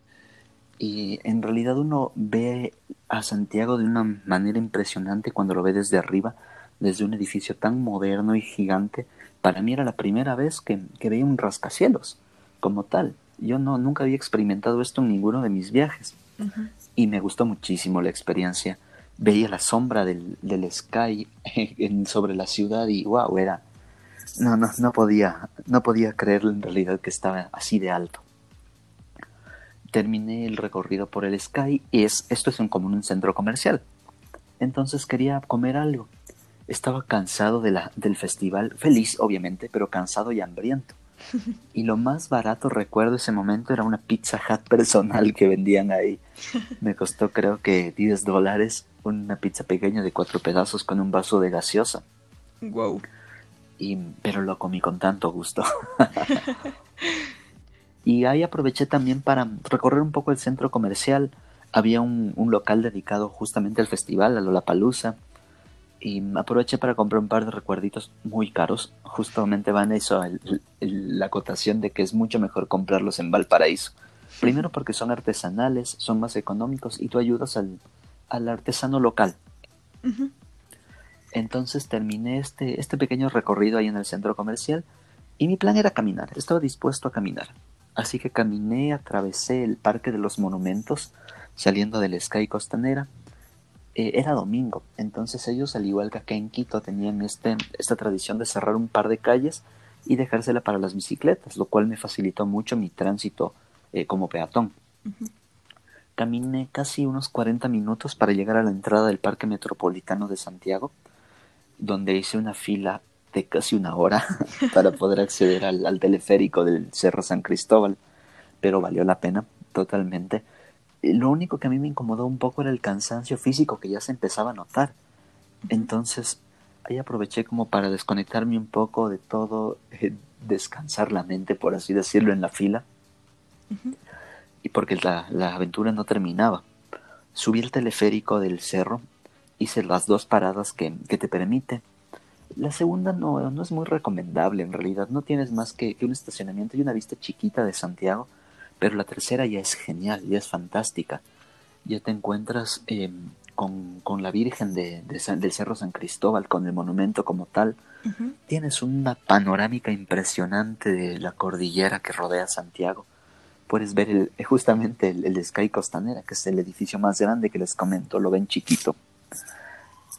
Y en realidad uno ve a Santiago de una manera impresionante cuando lo ve desde arriba, desde un edificio tan moderno y gigante. Para mí era la primera vez que, que veía un rascacielos como tal. Yo no, nunca había experimentado esto en ninguno de mis viajes. Y me gustó muchísimo la experiencia. Veía la sombra del, del sky en, sobre la ciudad y wow, era... No, no, no podía, no podía creer en realidad que estaba así de alto terminé el recorrido por el Sky y es, esto es un, como un centro comercial. Entonces quería comer algo estaba cansado de la, del festival, feliz obviamente, pero cansado y hambriento. Y lo más barato, recuerdo ese momento, era una pizza hut personal que vendían ahí. Me costó creo que 10 dólares una pizza pequeña de cuatro pedazos con un vaso de gaseosa. Wow. Y, pero lo comí con tanto gusto. y ahí aproveché también para recorrer un poco el centro comercial. Había un, un local dedicado justamente al festival, a Lollapalooza y aproveché para comprar un par de recuerditos muy caros. Justamente van eso, la acotación de que es mucho mejor comprarlos en Valparaíso. Primero porque son artesanales, son más económicos y tú ayudas al, artesano local. Entonces terminé este, este pequeño recorrido ahí en el centro comercial y mi plan era caminar, estaba dispuesto a caminar. Así que caminé, atravesé el Parque de los Monumentos, saliendo del Sky Costanera, eh, era domingo, entonces ellos, al igual que acá en Quito, tenían este, esta tradición de cerrar un par de calles y dejársela para las bicicletas, lo cual me facilitó mucho mi tránsito eh, como peatón. Caminé casi unos 40 minutos para llegar a la entrada del Parque Metropolitano de Santiago, donde hice una fila de casi una hora para poder acceder al teleférico del Cerro San Cristóbal, pero valió la pena totalmente lo único que a mí me incomodó un poco era el cansancio físico que ya se empezaba a notar. Entonces, ahí aproveché como para desconectarme un poco de todo, eh, descansar la mente, por así decirlo, en la fila. Y porque la, aventura no terminaba. Subí el teleférico del cerro, hice las dos paradas que, te permite. La segunda no, no es muy recomendable en realidad, no tienes más que, que un estacionamiento y una vista chiquita de Santiago pero la tercera ya es genial, ya es fantástica. Ya te encuentras em, con, la Virgen de, del Cerro San Cristóbal, con el monumento como tal. Tienes una panorámica impresionante de la cordillera que rodea Santiago. Puedes ver el, justamente el, Sky Costanera, que es el edificio más grande que les comento, lo ven chiquito.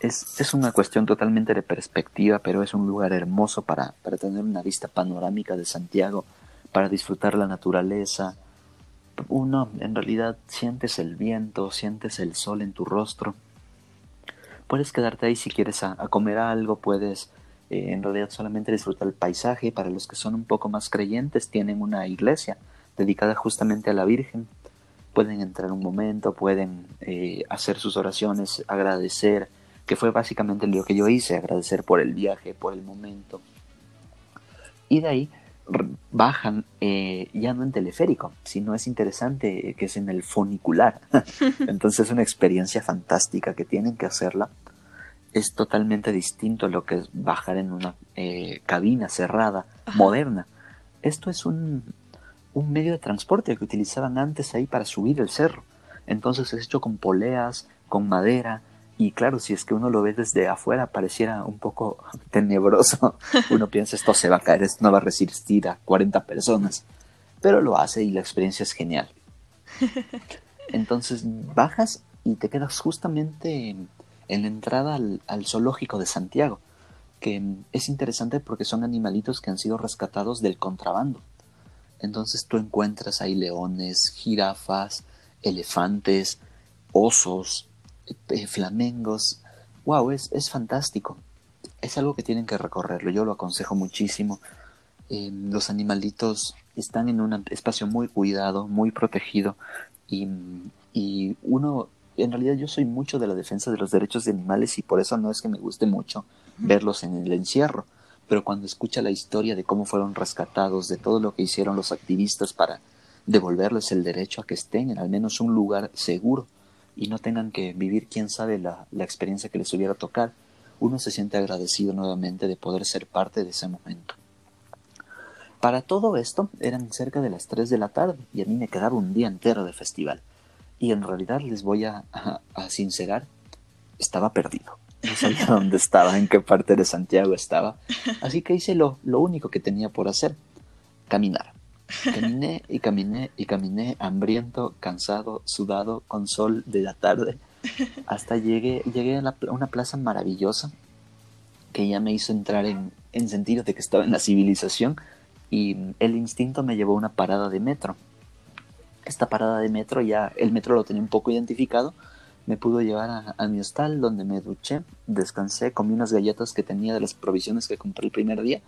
Es, es, una cuestión totalmente de perspectiva, pero es un lugar hermoso para, para tener una vista panorámica de Santiago, para disfrutar la naturaleza, uno en realidad sientes el viento, sientes el sol en tu rostro. Puedes quedarte ahí si quieres a, comer algo, puedes eh, en realidad solamente disfrutar el paisaje. Para los que son un poco más creyentes, tienen una iglesia dedicada justamente a la Virgen. Pueden entrar un momento, pueden eh, hacer sus oraciones, agradecer, que fue básicamente lo que yo hice, agradecer por el viaje, por el momento. Y de ahí bajan eh, ya no en teleférico, sino es interesante que es en el funicular. Entonces es una experiencia fantástica que tienen que hacerla. Es totalmente distinto a lo que es bajar en una eh, cabina cerrada, moderna. Esto es un, un medio de transporte que utilizaban antes ahí para subir el cerro. Entonces es hecho con poleas, con madera, y claro, si es que uno lo ve desde afuera, pareciera un poco tenebroso. Uno piensa, esto se va a caer, esto no va a resistir a 40 personas. Pero lo hace y la experiencia es genial. Entonces bajas y te quedas justamente en, la entrada al, al, zoológico de Santiago, que es interesante porque son animalitos que han sido rescatados del contrabando. Entonces tú encuentras ahí leones, jirafas, elefantes, osos, eh, flamengos. Wow, es, es fantástico. Es algo que tienen que recorrerlo. Yo lo aconsejo muchísimo. Eh, los animalitos están en un espacio muy cuidado, muy protegido. Y, y uno, en realidad yo soy mucho de la defensa de los derechos de animales y por eso no es que me guste mucho verlos en el encierro. Pero cuando escucha la historia de cómo fueron rescatados, de todo lo que hicieron los activistas para devolverles el derecho a que estén en al menos un lugar seguro, y no tengan que vivir quién sabe la, experiencia que les hubiera tocar, uno se siente agradecido nuevamente de poder ser parte de ese momento. Para todo esto eran cerca de las 3 de la tarde y a mí me quedaba un día entero de festival. Y en realidad les voy a, a, sincerar, estaba perdido. No sabía dónde estaba, en qué parte de Santiago estaba. Así que hice lo, lo único que tenía por hacer, caminar. Caminé y caminé y caminé, hambriento, cansado, sudado, con sol de la tarde, hasta llegué, llegué a, una plaza maravillosa que ya me hizo entrar en, en sentido de que estaba en la civilización y el instinto me llevó a una parada de metro. Esta parada de metro ya, el metro lo tenía un poco identificado, me pudo llevar a, mi hostal donde me duché, descansé, comí unas galletas que tenía de las provisiones que compré el primer día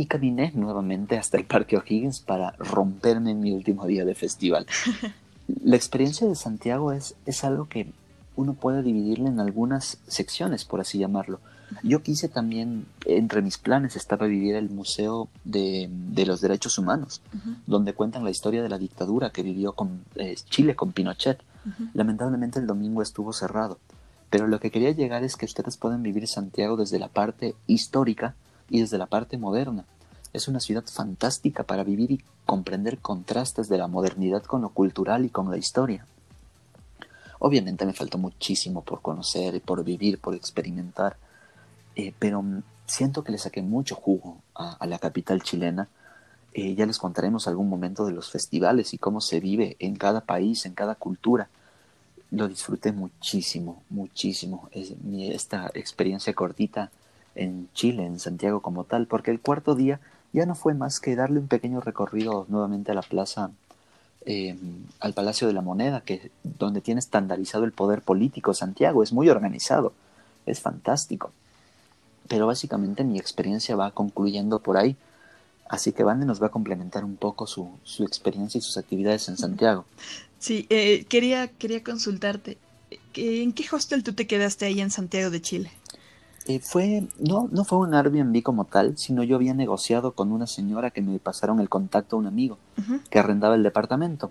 y caminé nuevamente hasta el Parque O'Higgins para romperme en mi último día de festival. La experiencia de Santiago es, es algo que uno puede dividirle en algunas secciones, por así llamarlo. Yo quise también, entre mis planes estaba vivir el Museo de, los Derechos Humanos, donde cuentan la historia de la dictadura que vivió con eh, Chile con Pinochet. Lamentablemente el domingo estuvo cerrado, pero lo que quería llegar es que ustedes pueden vivir Santiago desde la parte histórica y desde la parte moderna. Es una ciudad fantástica para vivir y comprender contrastes de la modernidad con lo cultural y con la historia. Obviamente me faltó muchísimo por conocer por vivir, por experimentar, eh, pero siento que le saqué mucho jugo a, la capital chilena. Eh, ya les contaremos algún momento de los festivales y cómo se vive en cada país, en cada cultura. Lo disfruté muchísimo, muchísimo. Es, esta experiencia cortita en Chile, en Santiago como tal, porque el cuarto día ya no fue más que darle un pequeño recorrido nuevamente a la plaza, eh, al Palacio de la Moneda, que donde tiene estandarizado el poder político Santiago, es muy organizado, es fantástico. Pero básicamente mi experiencia va concluyendo por ahí. Así que Vande nos va a complementar un poco su, su experiencia y sus actividades en Santiago. Sí, eh, quería, quería consultarte. ¿En qué hostel tú te quedaste ahí en Santiago de Chile? Eh, fue, no, no fue un Airbnb como tal, sino yo había negociado con una señora que me pasaron el contacto a un amigo que arrendaba el departamento.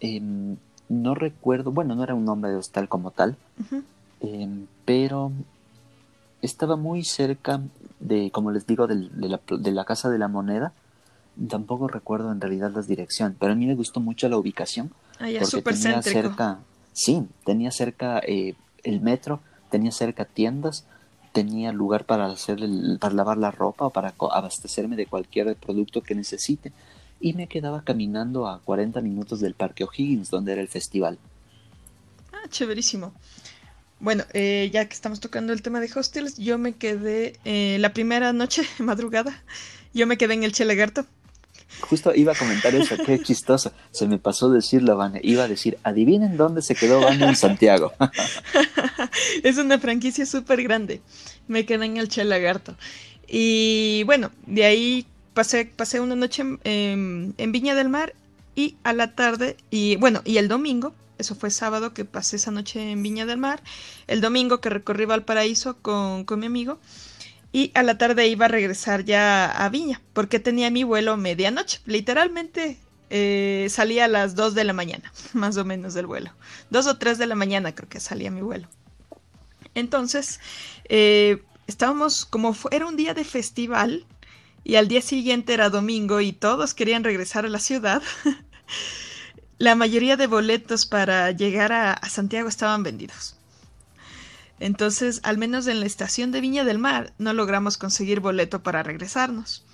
Em, no recuerdo, bueno, no era un nombre de hostal como tal, em, pero estaba muy cerca de, como les digo, de, la, de, la, Casa de la Moneda. Tampoco recuerdo en realidad la dirección, pero a mí me gustó mucho la ubicación. Ah, porque tenía cerca, sí, tenía cerca eh, el metro, tenía cerca tiendas, tenía lugar para hacer para lavar la ropa o para abastecerme de cualquier producto que necesite y me quedaba caminando a 40 minutos del Parque O'Higgins donde era el festival. Ah, chéverísimo. Bueno, eh, ya que estamos tocando el tema de hostels, yo me quedé eh, la primera noche, madrugada, yo me quedé en el Chelegarto. Justo iba a comentar eso, qué chistoso. Se me pasó decirlo, Vane. Iba a decir, adivinen dónde se quedó Vane en Santiago. es una franquicia súper grande. Me quedé en el Chelagarto. Y bueno, de ahí pasé, pasé una noche en, en Viña del Mar y a la tarde, y bueno, y el domingo eso fue sábado que pasé esa noche en Viña del Mar. El domingo que recorrí Valparaíso con, con mi amigo. Y a la tarde iba a regresar ya a Viña, porque tenía mi vuelo medianoche. Literalmente eh, salía a las 2 de la mañana, más o menos del vuelo. 2 o 3 de la mañana creo que salía mi vuelo. Entonces, eh, estábamos como era un día de festival y al día siguiente era domingo y todos querían regresar a la ciudad. la mayoría de boletos para llegar a, Santiago estaban vendidos. Entonces, al menos en la estación de Viña del Mar, no logramos conseguir boleto para regresarnos.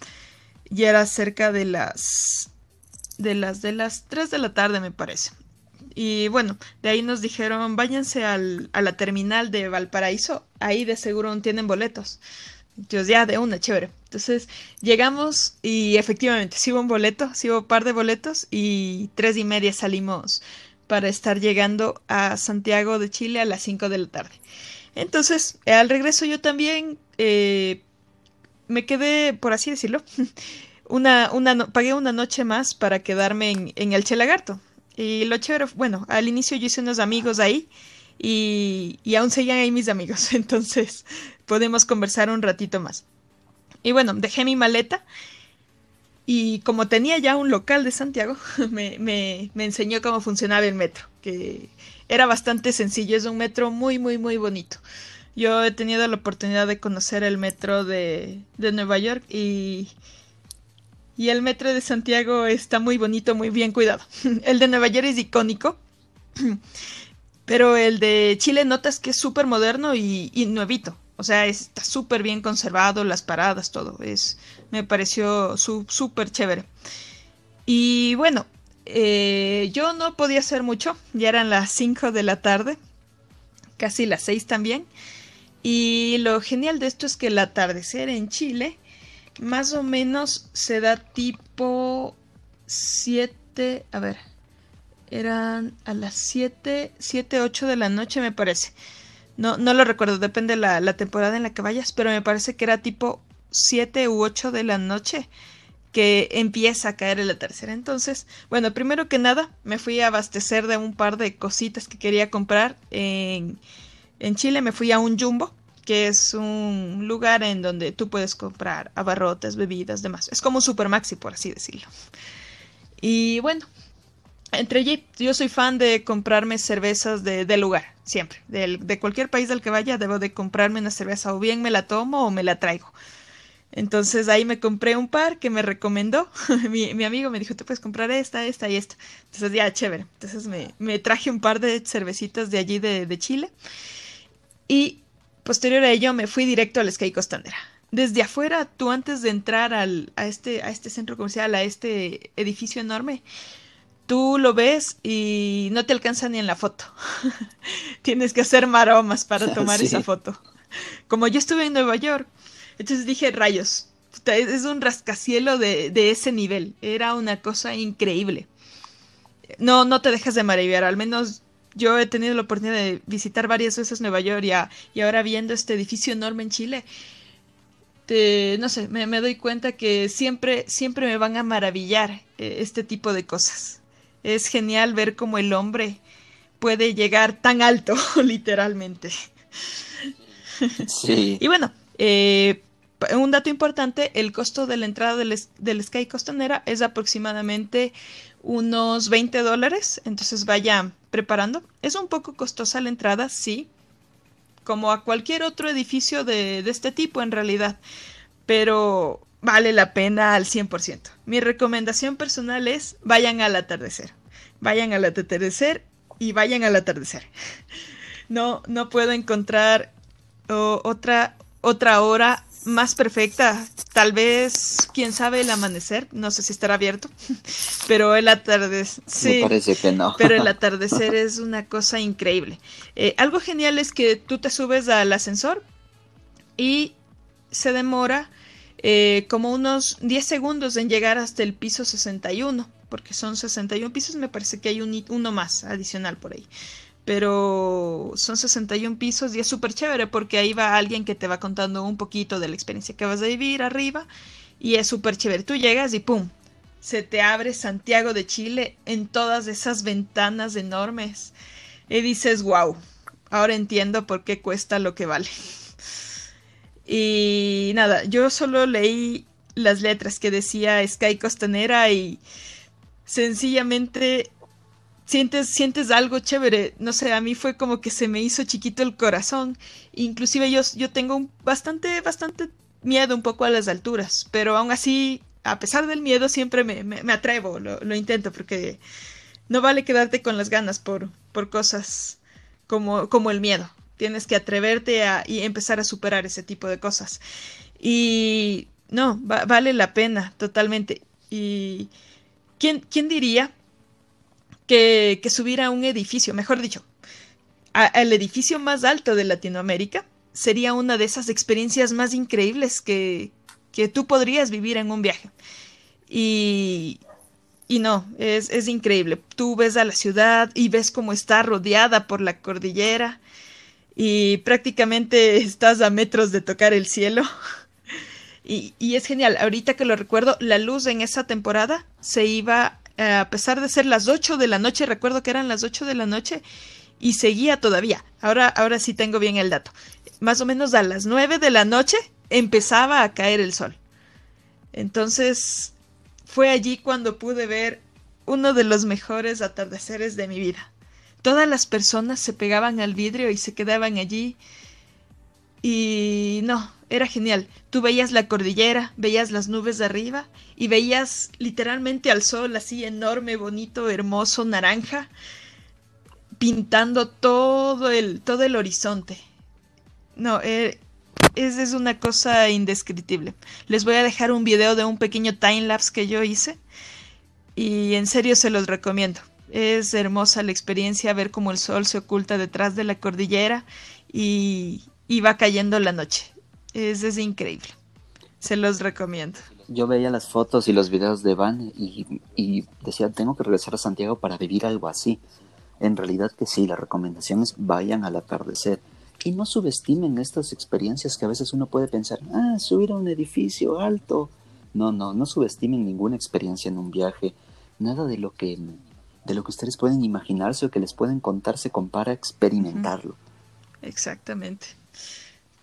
Y era cerca de las de las de las 3 de la tarde, me parece. Y bueno, de ahí nos dijeron, váyanse al, a la terminal de Valparaíso, ahí de seguro tienen boletos. Entonces ya de una, chévere. Entonces llegamos y efectivamente sí hubo un boleto, sí un par de boletos y tres y media salimos para estar llegando a Santiago de Chile a las 5 de la tarde. Entonces, al regreso yo también eh, me quedé, por así decirlo, una, una pagué una noche más para quedarme en, en el Chelagarto. Y lo chévere, bueno, al inicio yo hice unos amigos ahí y, y aún seguían ahí mis amigos, entonces podemos conversar un ratito más. Y bueno, dejé mi maleta y como tenía ya un local de Santiago, me, enseñó cómo funcionaba el metro, que era bastante sencillo, es un metro muy, muy, muy bonito. Yo he tenido la oportunidad de conocer el metro de, de Nueva York y, y el metro de Santiago está muy bonito, muy bien cuidado. El de Nueva York es icónico, pero el de Chile notas que es súper moderno y, y nuevito. O sea, está súper bien conservado, las paradas, todo. Es, me pareció súper chévere. Y bueno, eh, yo no podía hacer mucho. Ya eran las 5 de la tarde. Casi las 6 también. Y lo genial de esto es que el atardecer en Chile más o menos se da tipo 7, a ver, Eran a las 7, 7, 8 de la noche me parece. No, no lo recuerdo, depende la, la temporada en la que vayas, pero me parece que era tipo 7 u 8 de la noche que empieza a caer el tercera. Entonces, bueno, primero que nada, me fui a abastecer de un par de cositas que quería comprar en, en Chile. Me fui a un Jumbo, que es un lugar en donde tú puedes comprar abarrotes, bebidas, demás. Es como un super maxi, por así decirlo. Y bueno, entre allí, yo soy fan de comprarme cervezas de, del lugar, siempre. De, de cualquier país al que vaya, debo de comprarme una cerveza, o bien me la tomo o me la traigo. Entonces ahí me compré un par que me recomendó. mi, mi, amigo me dijo, te puedes comprar esta, esta y esta. Entonces ya, chévere. Entonces me, me traje un par de cervecitas de allí de, de, Chile. Y posterior a ello me fui directo al Sky Costanera. Desde afuera, tú antes de entrar al, a, este, a este centro comercial, a este edificio enorme, tú lo ves y no te alcanza ni en la foto. Tienes que hacer maromas para tomar sí. esa foto. Como yo estuve en Nueva York, entonces dije, rayos, es un rascacielo de, de, ese nivel. Era una cosa increíble. No, no te dejas de maravillar, al menos yo he tenido la oportunidad de visitar varias veces Nueva York y, a, y ahora viendo este edificio enorme en Chile. Te, no sé, me, me, doy cuenta que siempre, siempre me van a maravillar eh, este tipo de cosas. Es genial ver cómo el hombre puede llegar tan alto, literalmente. Sí. y bueno, eh, un dato importante, el costo de la entrada del, del Sky Costanera es aproximadamente unos 20 dólares, entonces vaya preparando. Es un poco costosa la entrada, sí, como a cualquier otro edificio de, de este tipo en realidad, pero vale la pena al 100%. Mi recomendación personal es vayan al atardecer, vayan al atardecer y vayan al atardecer. No, no puedo encontrar oh, otra, otra hora más perfecta. Tal vez, quién sabe, el amanecer. No sé si estará abierto. Pero el atardecer. Sí, Me parece que no. pero el atardecer es una cosa increíble. Eh, algo genial es que tú te subes al ascensor y se demora eh, como unos 10 segundos en llegar hasta el piso 61. Porque son 61 pisos, me parece que hay un, uno más adicional por ahí pero son 61 pisos y es súper chévere porque ahí va alguien que te va contando un poquito de la experiencia que vas a vivir arriba y es súper chévere. Tú llegas y ¡pum! Se te abre Santiago de Chile en todas esas ventanas enormes y dices, wow, ahora entiendo por qué cuesta lo que vale. Y nada, yo solo leí las letras que decía Sky Costanera y sencillamente sientes, sientes algo chévere. No sé, a mí fue como que se me hizo chiquito el corazón. Inclusive yo, yo tengo un bastante, bastante miedo un poco a las alturas, pero aún así, a pesar del miedo, siempre me, me, me atrevo, lo, lo, intento, porque no vale quedarte con las ganas por, por cosas como, como el miedo. Tienes que atreverte a, y empezar a superar ese tipo de cosas. Y no, va, vale la pena totalmente. Y ¿quién, quién diría que, que subir a un edificio, mejor dicho, al edificio más alto de Latinoamérica, sería una de esas experiencias más increíbles que, que tú podrías vivir en un viaje. Y, y no, es, es, increíble. Tú ves a la ciudad y ves cómo está rodeada por la cordillera y prácticamente estás a metros de tocar el cielo. Y, es genial. Ahorita que lo recuerdo, la luz en esa temporada se iba a pesar de ser las 8 de la noche, recuerdo que eran las 8 de la noche y seguía todavía. Ahora, ahora sí tengo bien el dato. Más o menos a las 9 de la noche empezaba a caer el sol. Entonces fue allí cuando pude ver uno de los mejores atardeceres de mi vida. Todas las personas se pegaban al vidrio y se quedaban allí. Y no, era genial. Tú veías la cordillera, veías las nubes de arriba y veías literalmente al sol así enorme, bonito, hermoso, naranja, pintando todo el, todo el horizonte. No, eh, es, es una cosa indescriptible. Les voy a dejar un video de un pequeño timelapse que yo hice y en serio se los recomiendo. Es hermosa la experiencia ver cómo el sol se oculta detrás de la cordillera y, va cayendo la noche. Es, es increíble. Se los recomiendo. yo veía las fotos y los videos de Van y, y, decía, tengo que regresar a Santiago para vivir algo así. En realidad que sí, la recomendación es vayan al atardecer y no subestimen estas experiencias que a veces uno puede pensar, ah, subir a un edificio alto. No, no, no subestimen ninguna experiencia en un viaje. Nada de lo que de lo que ustedes pueden imaginarse o que les pueden contar se compara experimentarlo. Exactamente.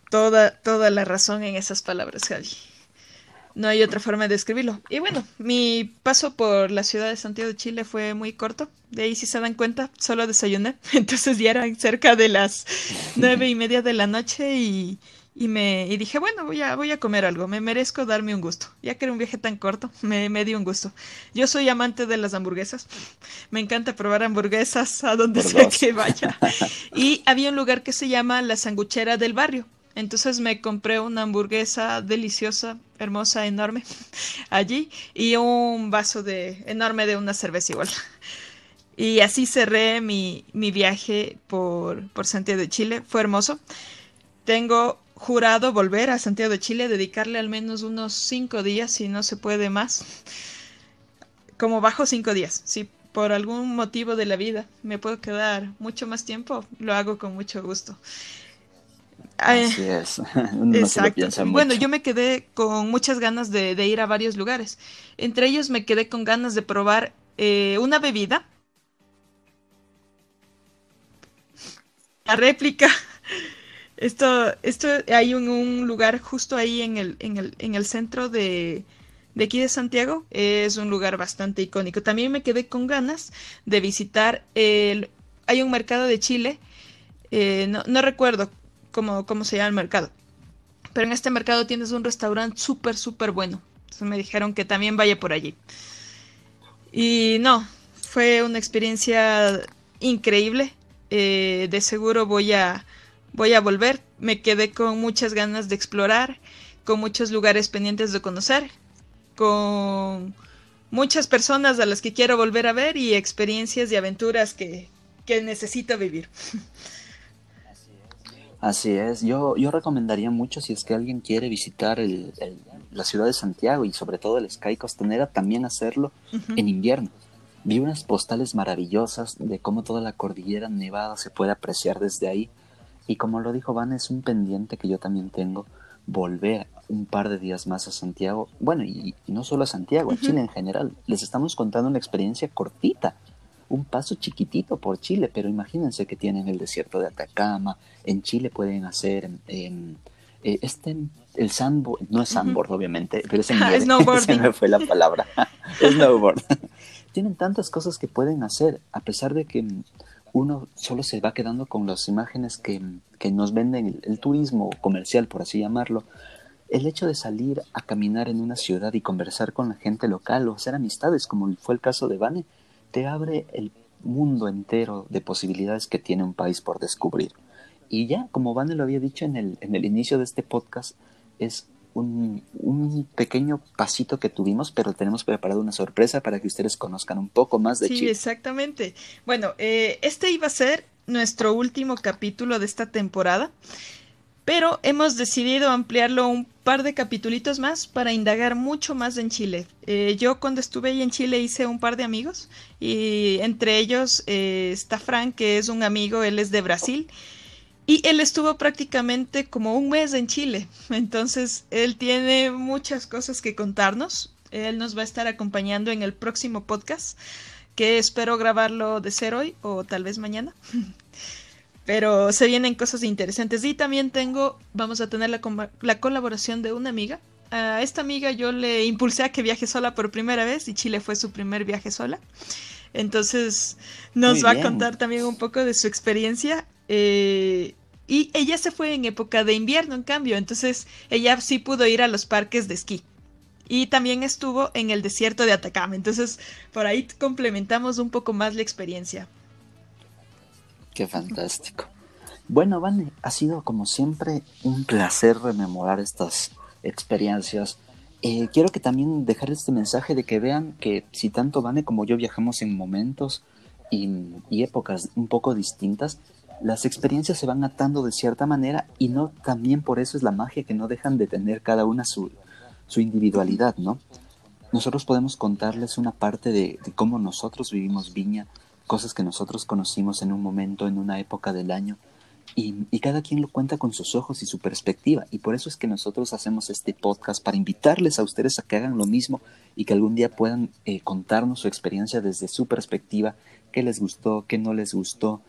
Toda, toda la razón en esas palabras, Javi. No hay otra forma de describirlo. Y bueno, mi paso por la ciudad de Santiago de Chile fue muy corto. De ahí, si se dan cuenta, solo desayuné. Entonces ya eran cerca de las nueve y media de la noche y, y me y dije, bueno, voy a, voy a comer algo. Me merezco darme un gusto. Ya que era un viaje tan corto, me, me dio un gusto. Yo soy amante de las hamburguesas. Me encanta probar hamburguesas a donde sea que vaya. Y había un lugar que se llama La Sanguchera del Barrio entonces me compré una hamburguesa deliciosa, hermosa, enorme, allí y un vaso de enorme de una cerveza igual. Y así cerré mi, mi viaje por, por Santiago de Chile. Fue hermoso. Tengo jurado volver a Santiago de Chile, dedicarle al menos unos cinco días, si no se puede más. Como bajo cinco días. Si por algún motivo de la vida me puedo quedar mucho más tiempo, lo hago con mucho gusto. Así es. exacto. Bueno, yo me quedé con muchas ganas de, ir a varios lugares. Entre ellos me quedé con ganas de probar eh, una bebida. La réplica. Esto, esto hay un, lugar justo ahí en el, en el, en el centro de, de aquí de Santiago. Es un lugar bastante icónico. También me quedé con ganas de visitar el... Hay un mercado de Chile. Eh, no, no recuerdo cómo, se llama el mercado. Pero en este mercado tienes un restaurante súper, súper bueno. Entonces me dijeron que también vaya por allí. Y no, fue una experiencia increíble. Eh, de seguro voy a, voy a volver. Me quedé con muchas ganas de explorar, con muchos lugares pendientes de conocer, con muchas personas a las que quiero volver a ver y experiencias y aventuras que, que necesito vivir. Así es, yo, yo recomendaría mucho si es que alguien quiere visitar el, la ciudad de Santiago y sobre todo el Sky Costanera, también hacerlo en invierno. Vi unas postales maravillosas de cómo toda la cordillera nevada se puede apreciar desde ahí. Y como lo dijo Van, es un pendiente que yo también tengo, volver un par de días más a Santiago. Bueno, y, no solo a Santiago, a Chile en general. Les estamos contando una experiencia cortita un paso chiquitito por Chile, pero imagínense que tienen el desierto de Atacama, en Chile pueden hacer eh, este, el sandboard, no es sandboard obviamente, pero es en nieve, se me fue la palabra, snowboard. tienen tantas cosas que pueden hacer, a pesar de que uno solo se va quedando con las imágenes que, que nos venden el, turismo comercial, por así llamarlo, el hecho de salir a caminar en una ciudad y conversar con la gente local o hacer amistades, como fue el caso de Vane, te abre el mundo entero de posibilidades que tiene un país por descubrir. Y ya, como Vane lo había dicho en el, en el inicio de este podcast, es un, un, pequeño pasito que tuvimos, pero tenemos preparado una sorpresa para que ustedes conozcan un poco más de Chile. Sí, exactamente. Bueno, eh, este iba a ser nuestro último capítulo de esta temporada pero hemos decidido ampliarlo un par de capitulitos más para indagar mucho más en Chile. Eh, yo cuando estuve ahí en Chile hice un par de amigos y entre ellos eh, está Frank, que es un amigo, él es de Brasil. Y él estuvo prácticamente como un mes en Chile. Entonces, él tiene muchas cosas que contarnos. Él nos va a estar acompañando en el próximo podcast, que espero grabarlo de ser hoy o tal vez mañana. Pero se vienen cosas interesantes. Y también tengo, vamos a tener la, la colaboración de una amiga. A esta amiga yo le impulsé a que viaje sola por primera vez y Chile fue su primer viaje sola. Entonces nos va a contar también un poco de su experiencia. Eh, y ella se fue en época de invierno, en cambio. Entonces ella sí pudo ir a los parques de esquí. Y también estuvo en el desierto de Atacama. Entonces por ahí complementamos un poco más la experiencia. Qué fantástico. Bueno, Vane, ha sido como siempre un placer rememorar estas experiencias. Eh, quiero que también dejar este mensaje de que vean que si tanto Vane como yo viajamos en momentos y, épocas un poco distintas, las experiencias se van atando de cierta manera y no también por eso es la magia que no dejan de tener cada una su, su individualidad, ¿no? Nosotros podemos contarles una parte de, cómo nosotros vivimos Viña, cosas que nosotros conocimos en un momento, en una época del año, y, cada quien lo cuenta con sus ojos y su perspectiva. Y por eso es que nosotros hacemos este podcast para invitarles a ustedes a que hagan lo mismo y que algún día puedan eh, contarnos su experiencia desde su perspectiva, qué les gustó, qué no les gustó,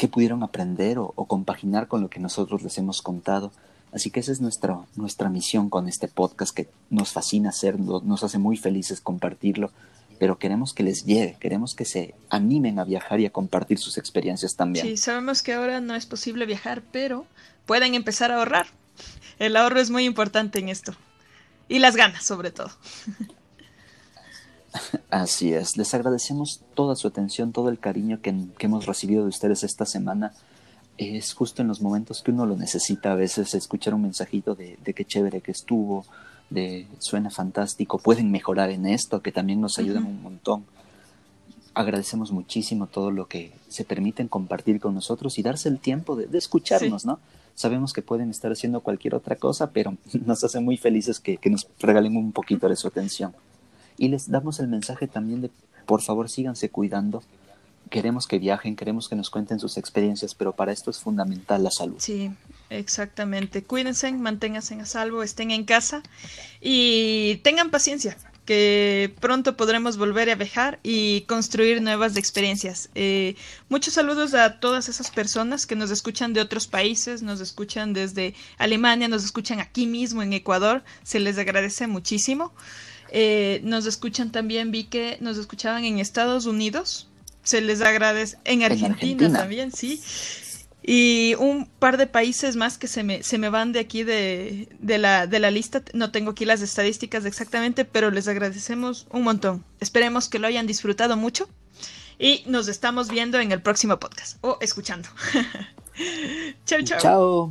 qué pudieron aprender o, compaginar con lo que nosotros les hemos contado. Así que esa es nuestra, nuestra misión con este podcast que nos fascina hacerlo, nos hace muy felices compartirlo, pero queremos que les llegue, queremos que se animen a viajar y a compartir sus experiencias también. Sí, sabemos que ahora no es posible viajar, pero pueden empezar a ahorrar. El ahorro es muy importante en esto. Y las ganas, sobre todo. Así es, les agradecemos toda su atención, todo el cariño que, hemos recibido de ustedes esta semana. Es justo en los momentos que uno lo necesita, a veces escuchar un mensajito de, de qué chévere que estuvo, de suena fantástico, pueden mejorar en esto, que también nos ayudan un montón. Agradecemos muchísimo todo lo que se permiten compartir con nosotros y darse el tiempo de, escucharnos, ¿no? Sabemos que pueden estar haciendo cualquier otra cosa, pero nos hace muy felices que, que nos regalen un poquito de su atención. Y les damos el mensaje también de, por favor, síganse cuidando. Queremos que viajen, queremos que nos cuenten sus experiencias, pero para esto es fundamental la salud. Sí, exactamente. Cuídense, manténganse a salvo, estén en casa y tengan paciencia que pronto podremos volver a viajar y construir nuevas experiencias. Eh, muchos saludos a todas esas personas que nos escuchan de otros países, nos escuchan desde Alemania, nos escuchan aquí mismo en Ecuador, se les agradece muchísimo. Eh, nos escuchan también, vi que nos escuchaban en Estados Unidos. Se les agradece. En Argentina, también, sí. Y un par de países más que se me, se me van de aquí de, de, la, de la lista. No tengo aquí las estadísticas exactamente, pero les agradecemos un montón. Esperemos que lo hayan disfrutado mucho. Y nos estamos viendo en el próximo podcast. O escuchando. chao, chao. Chao.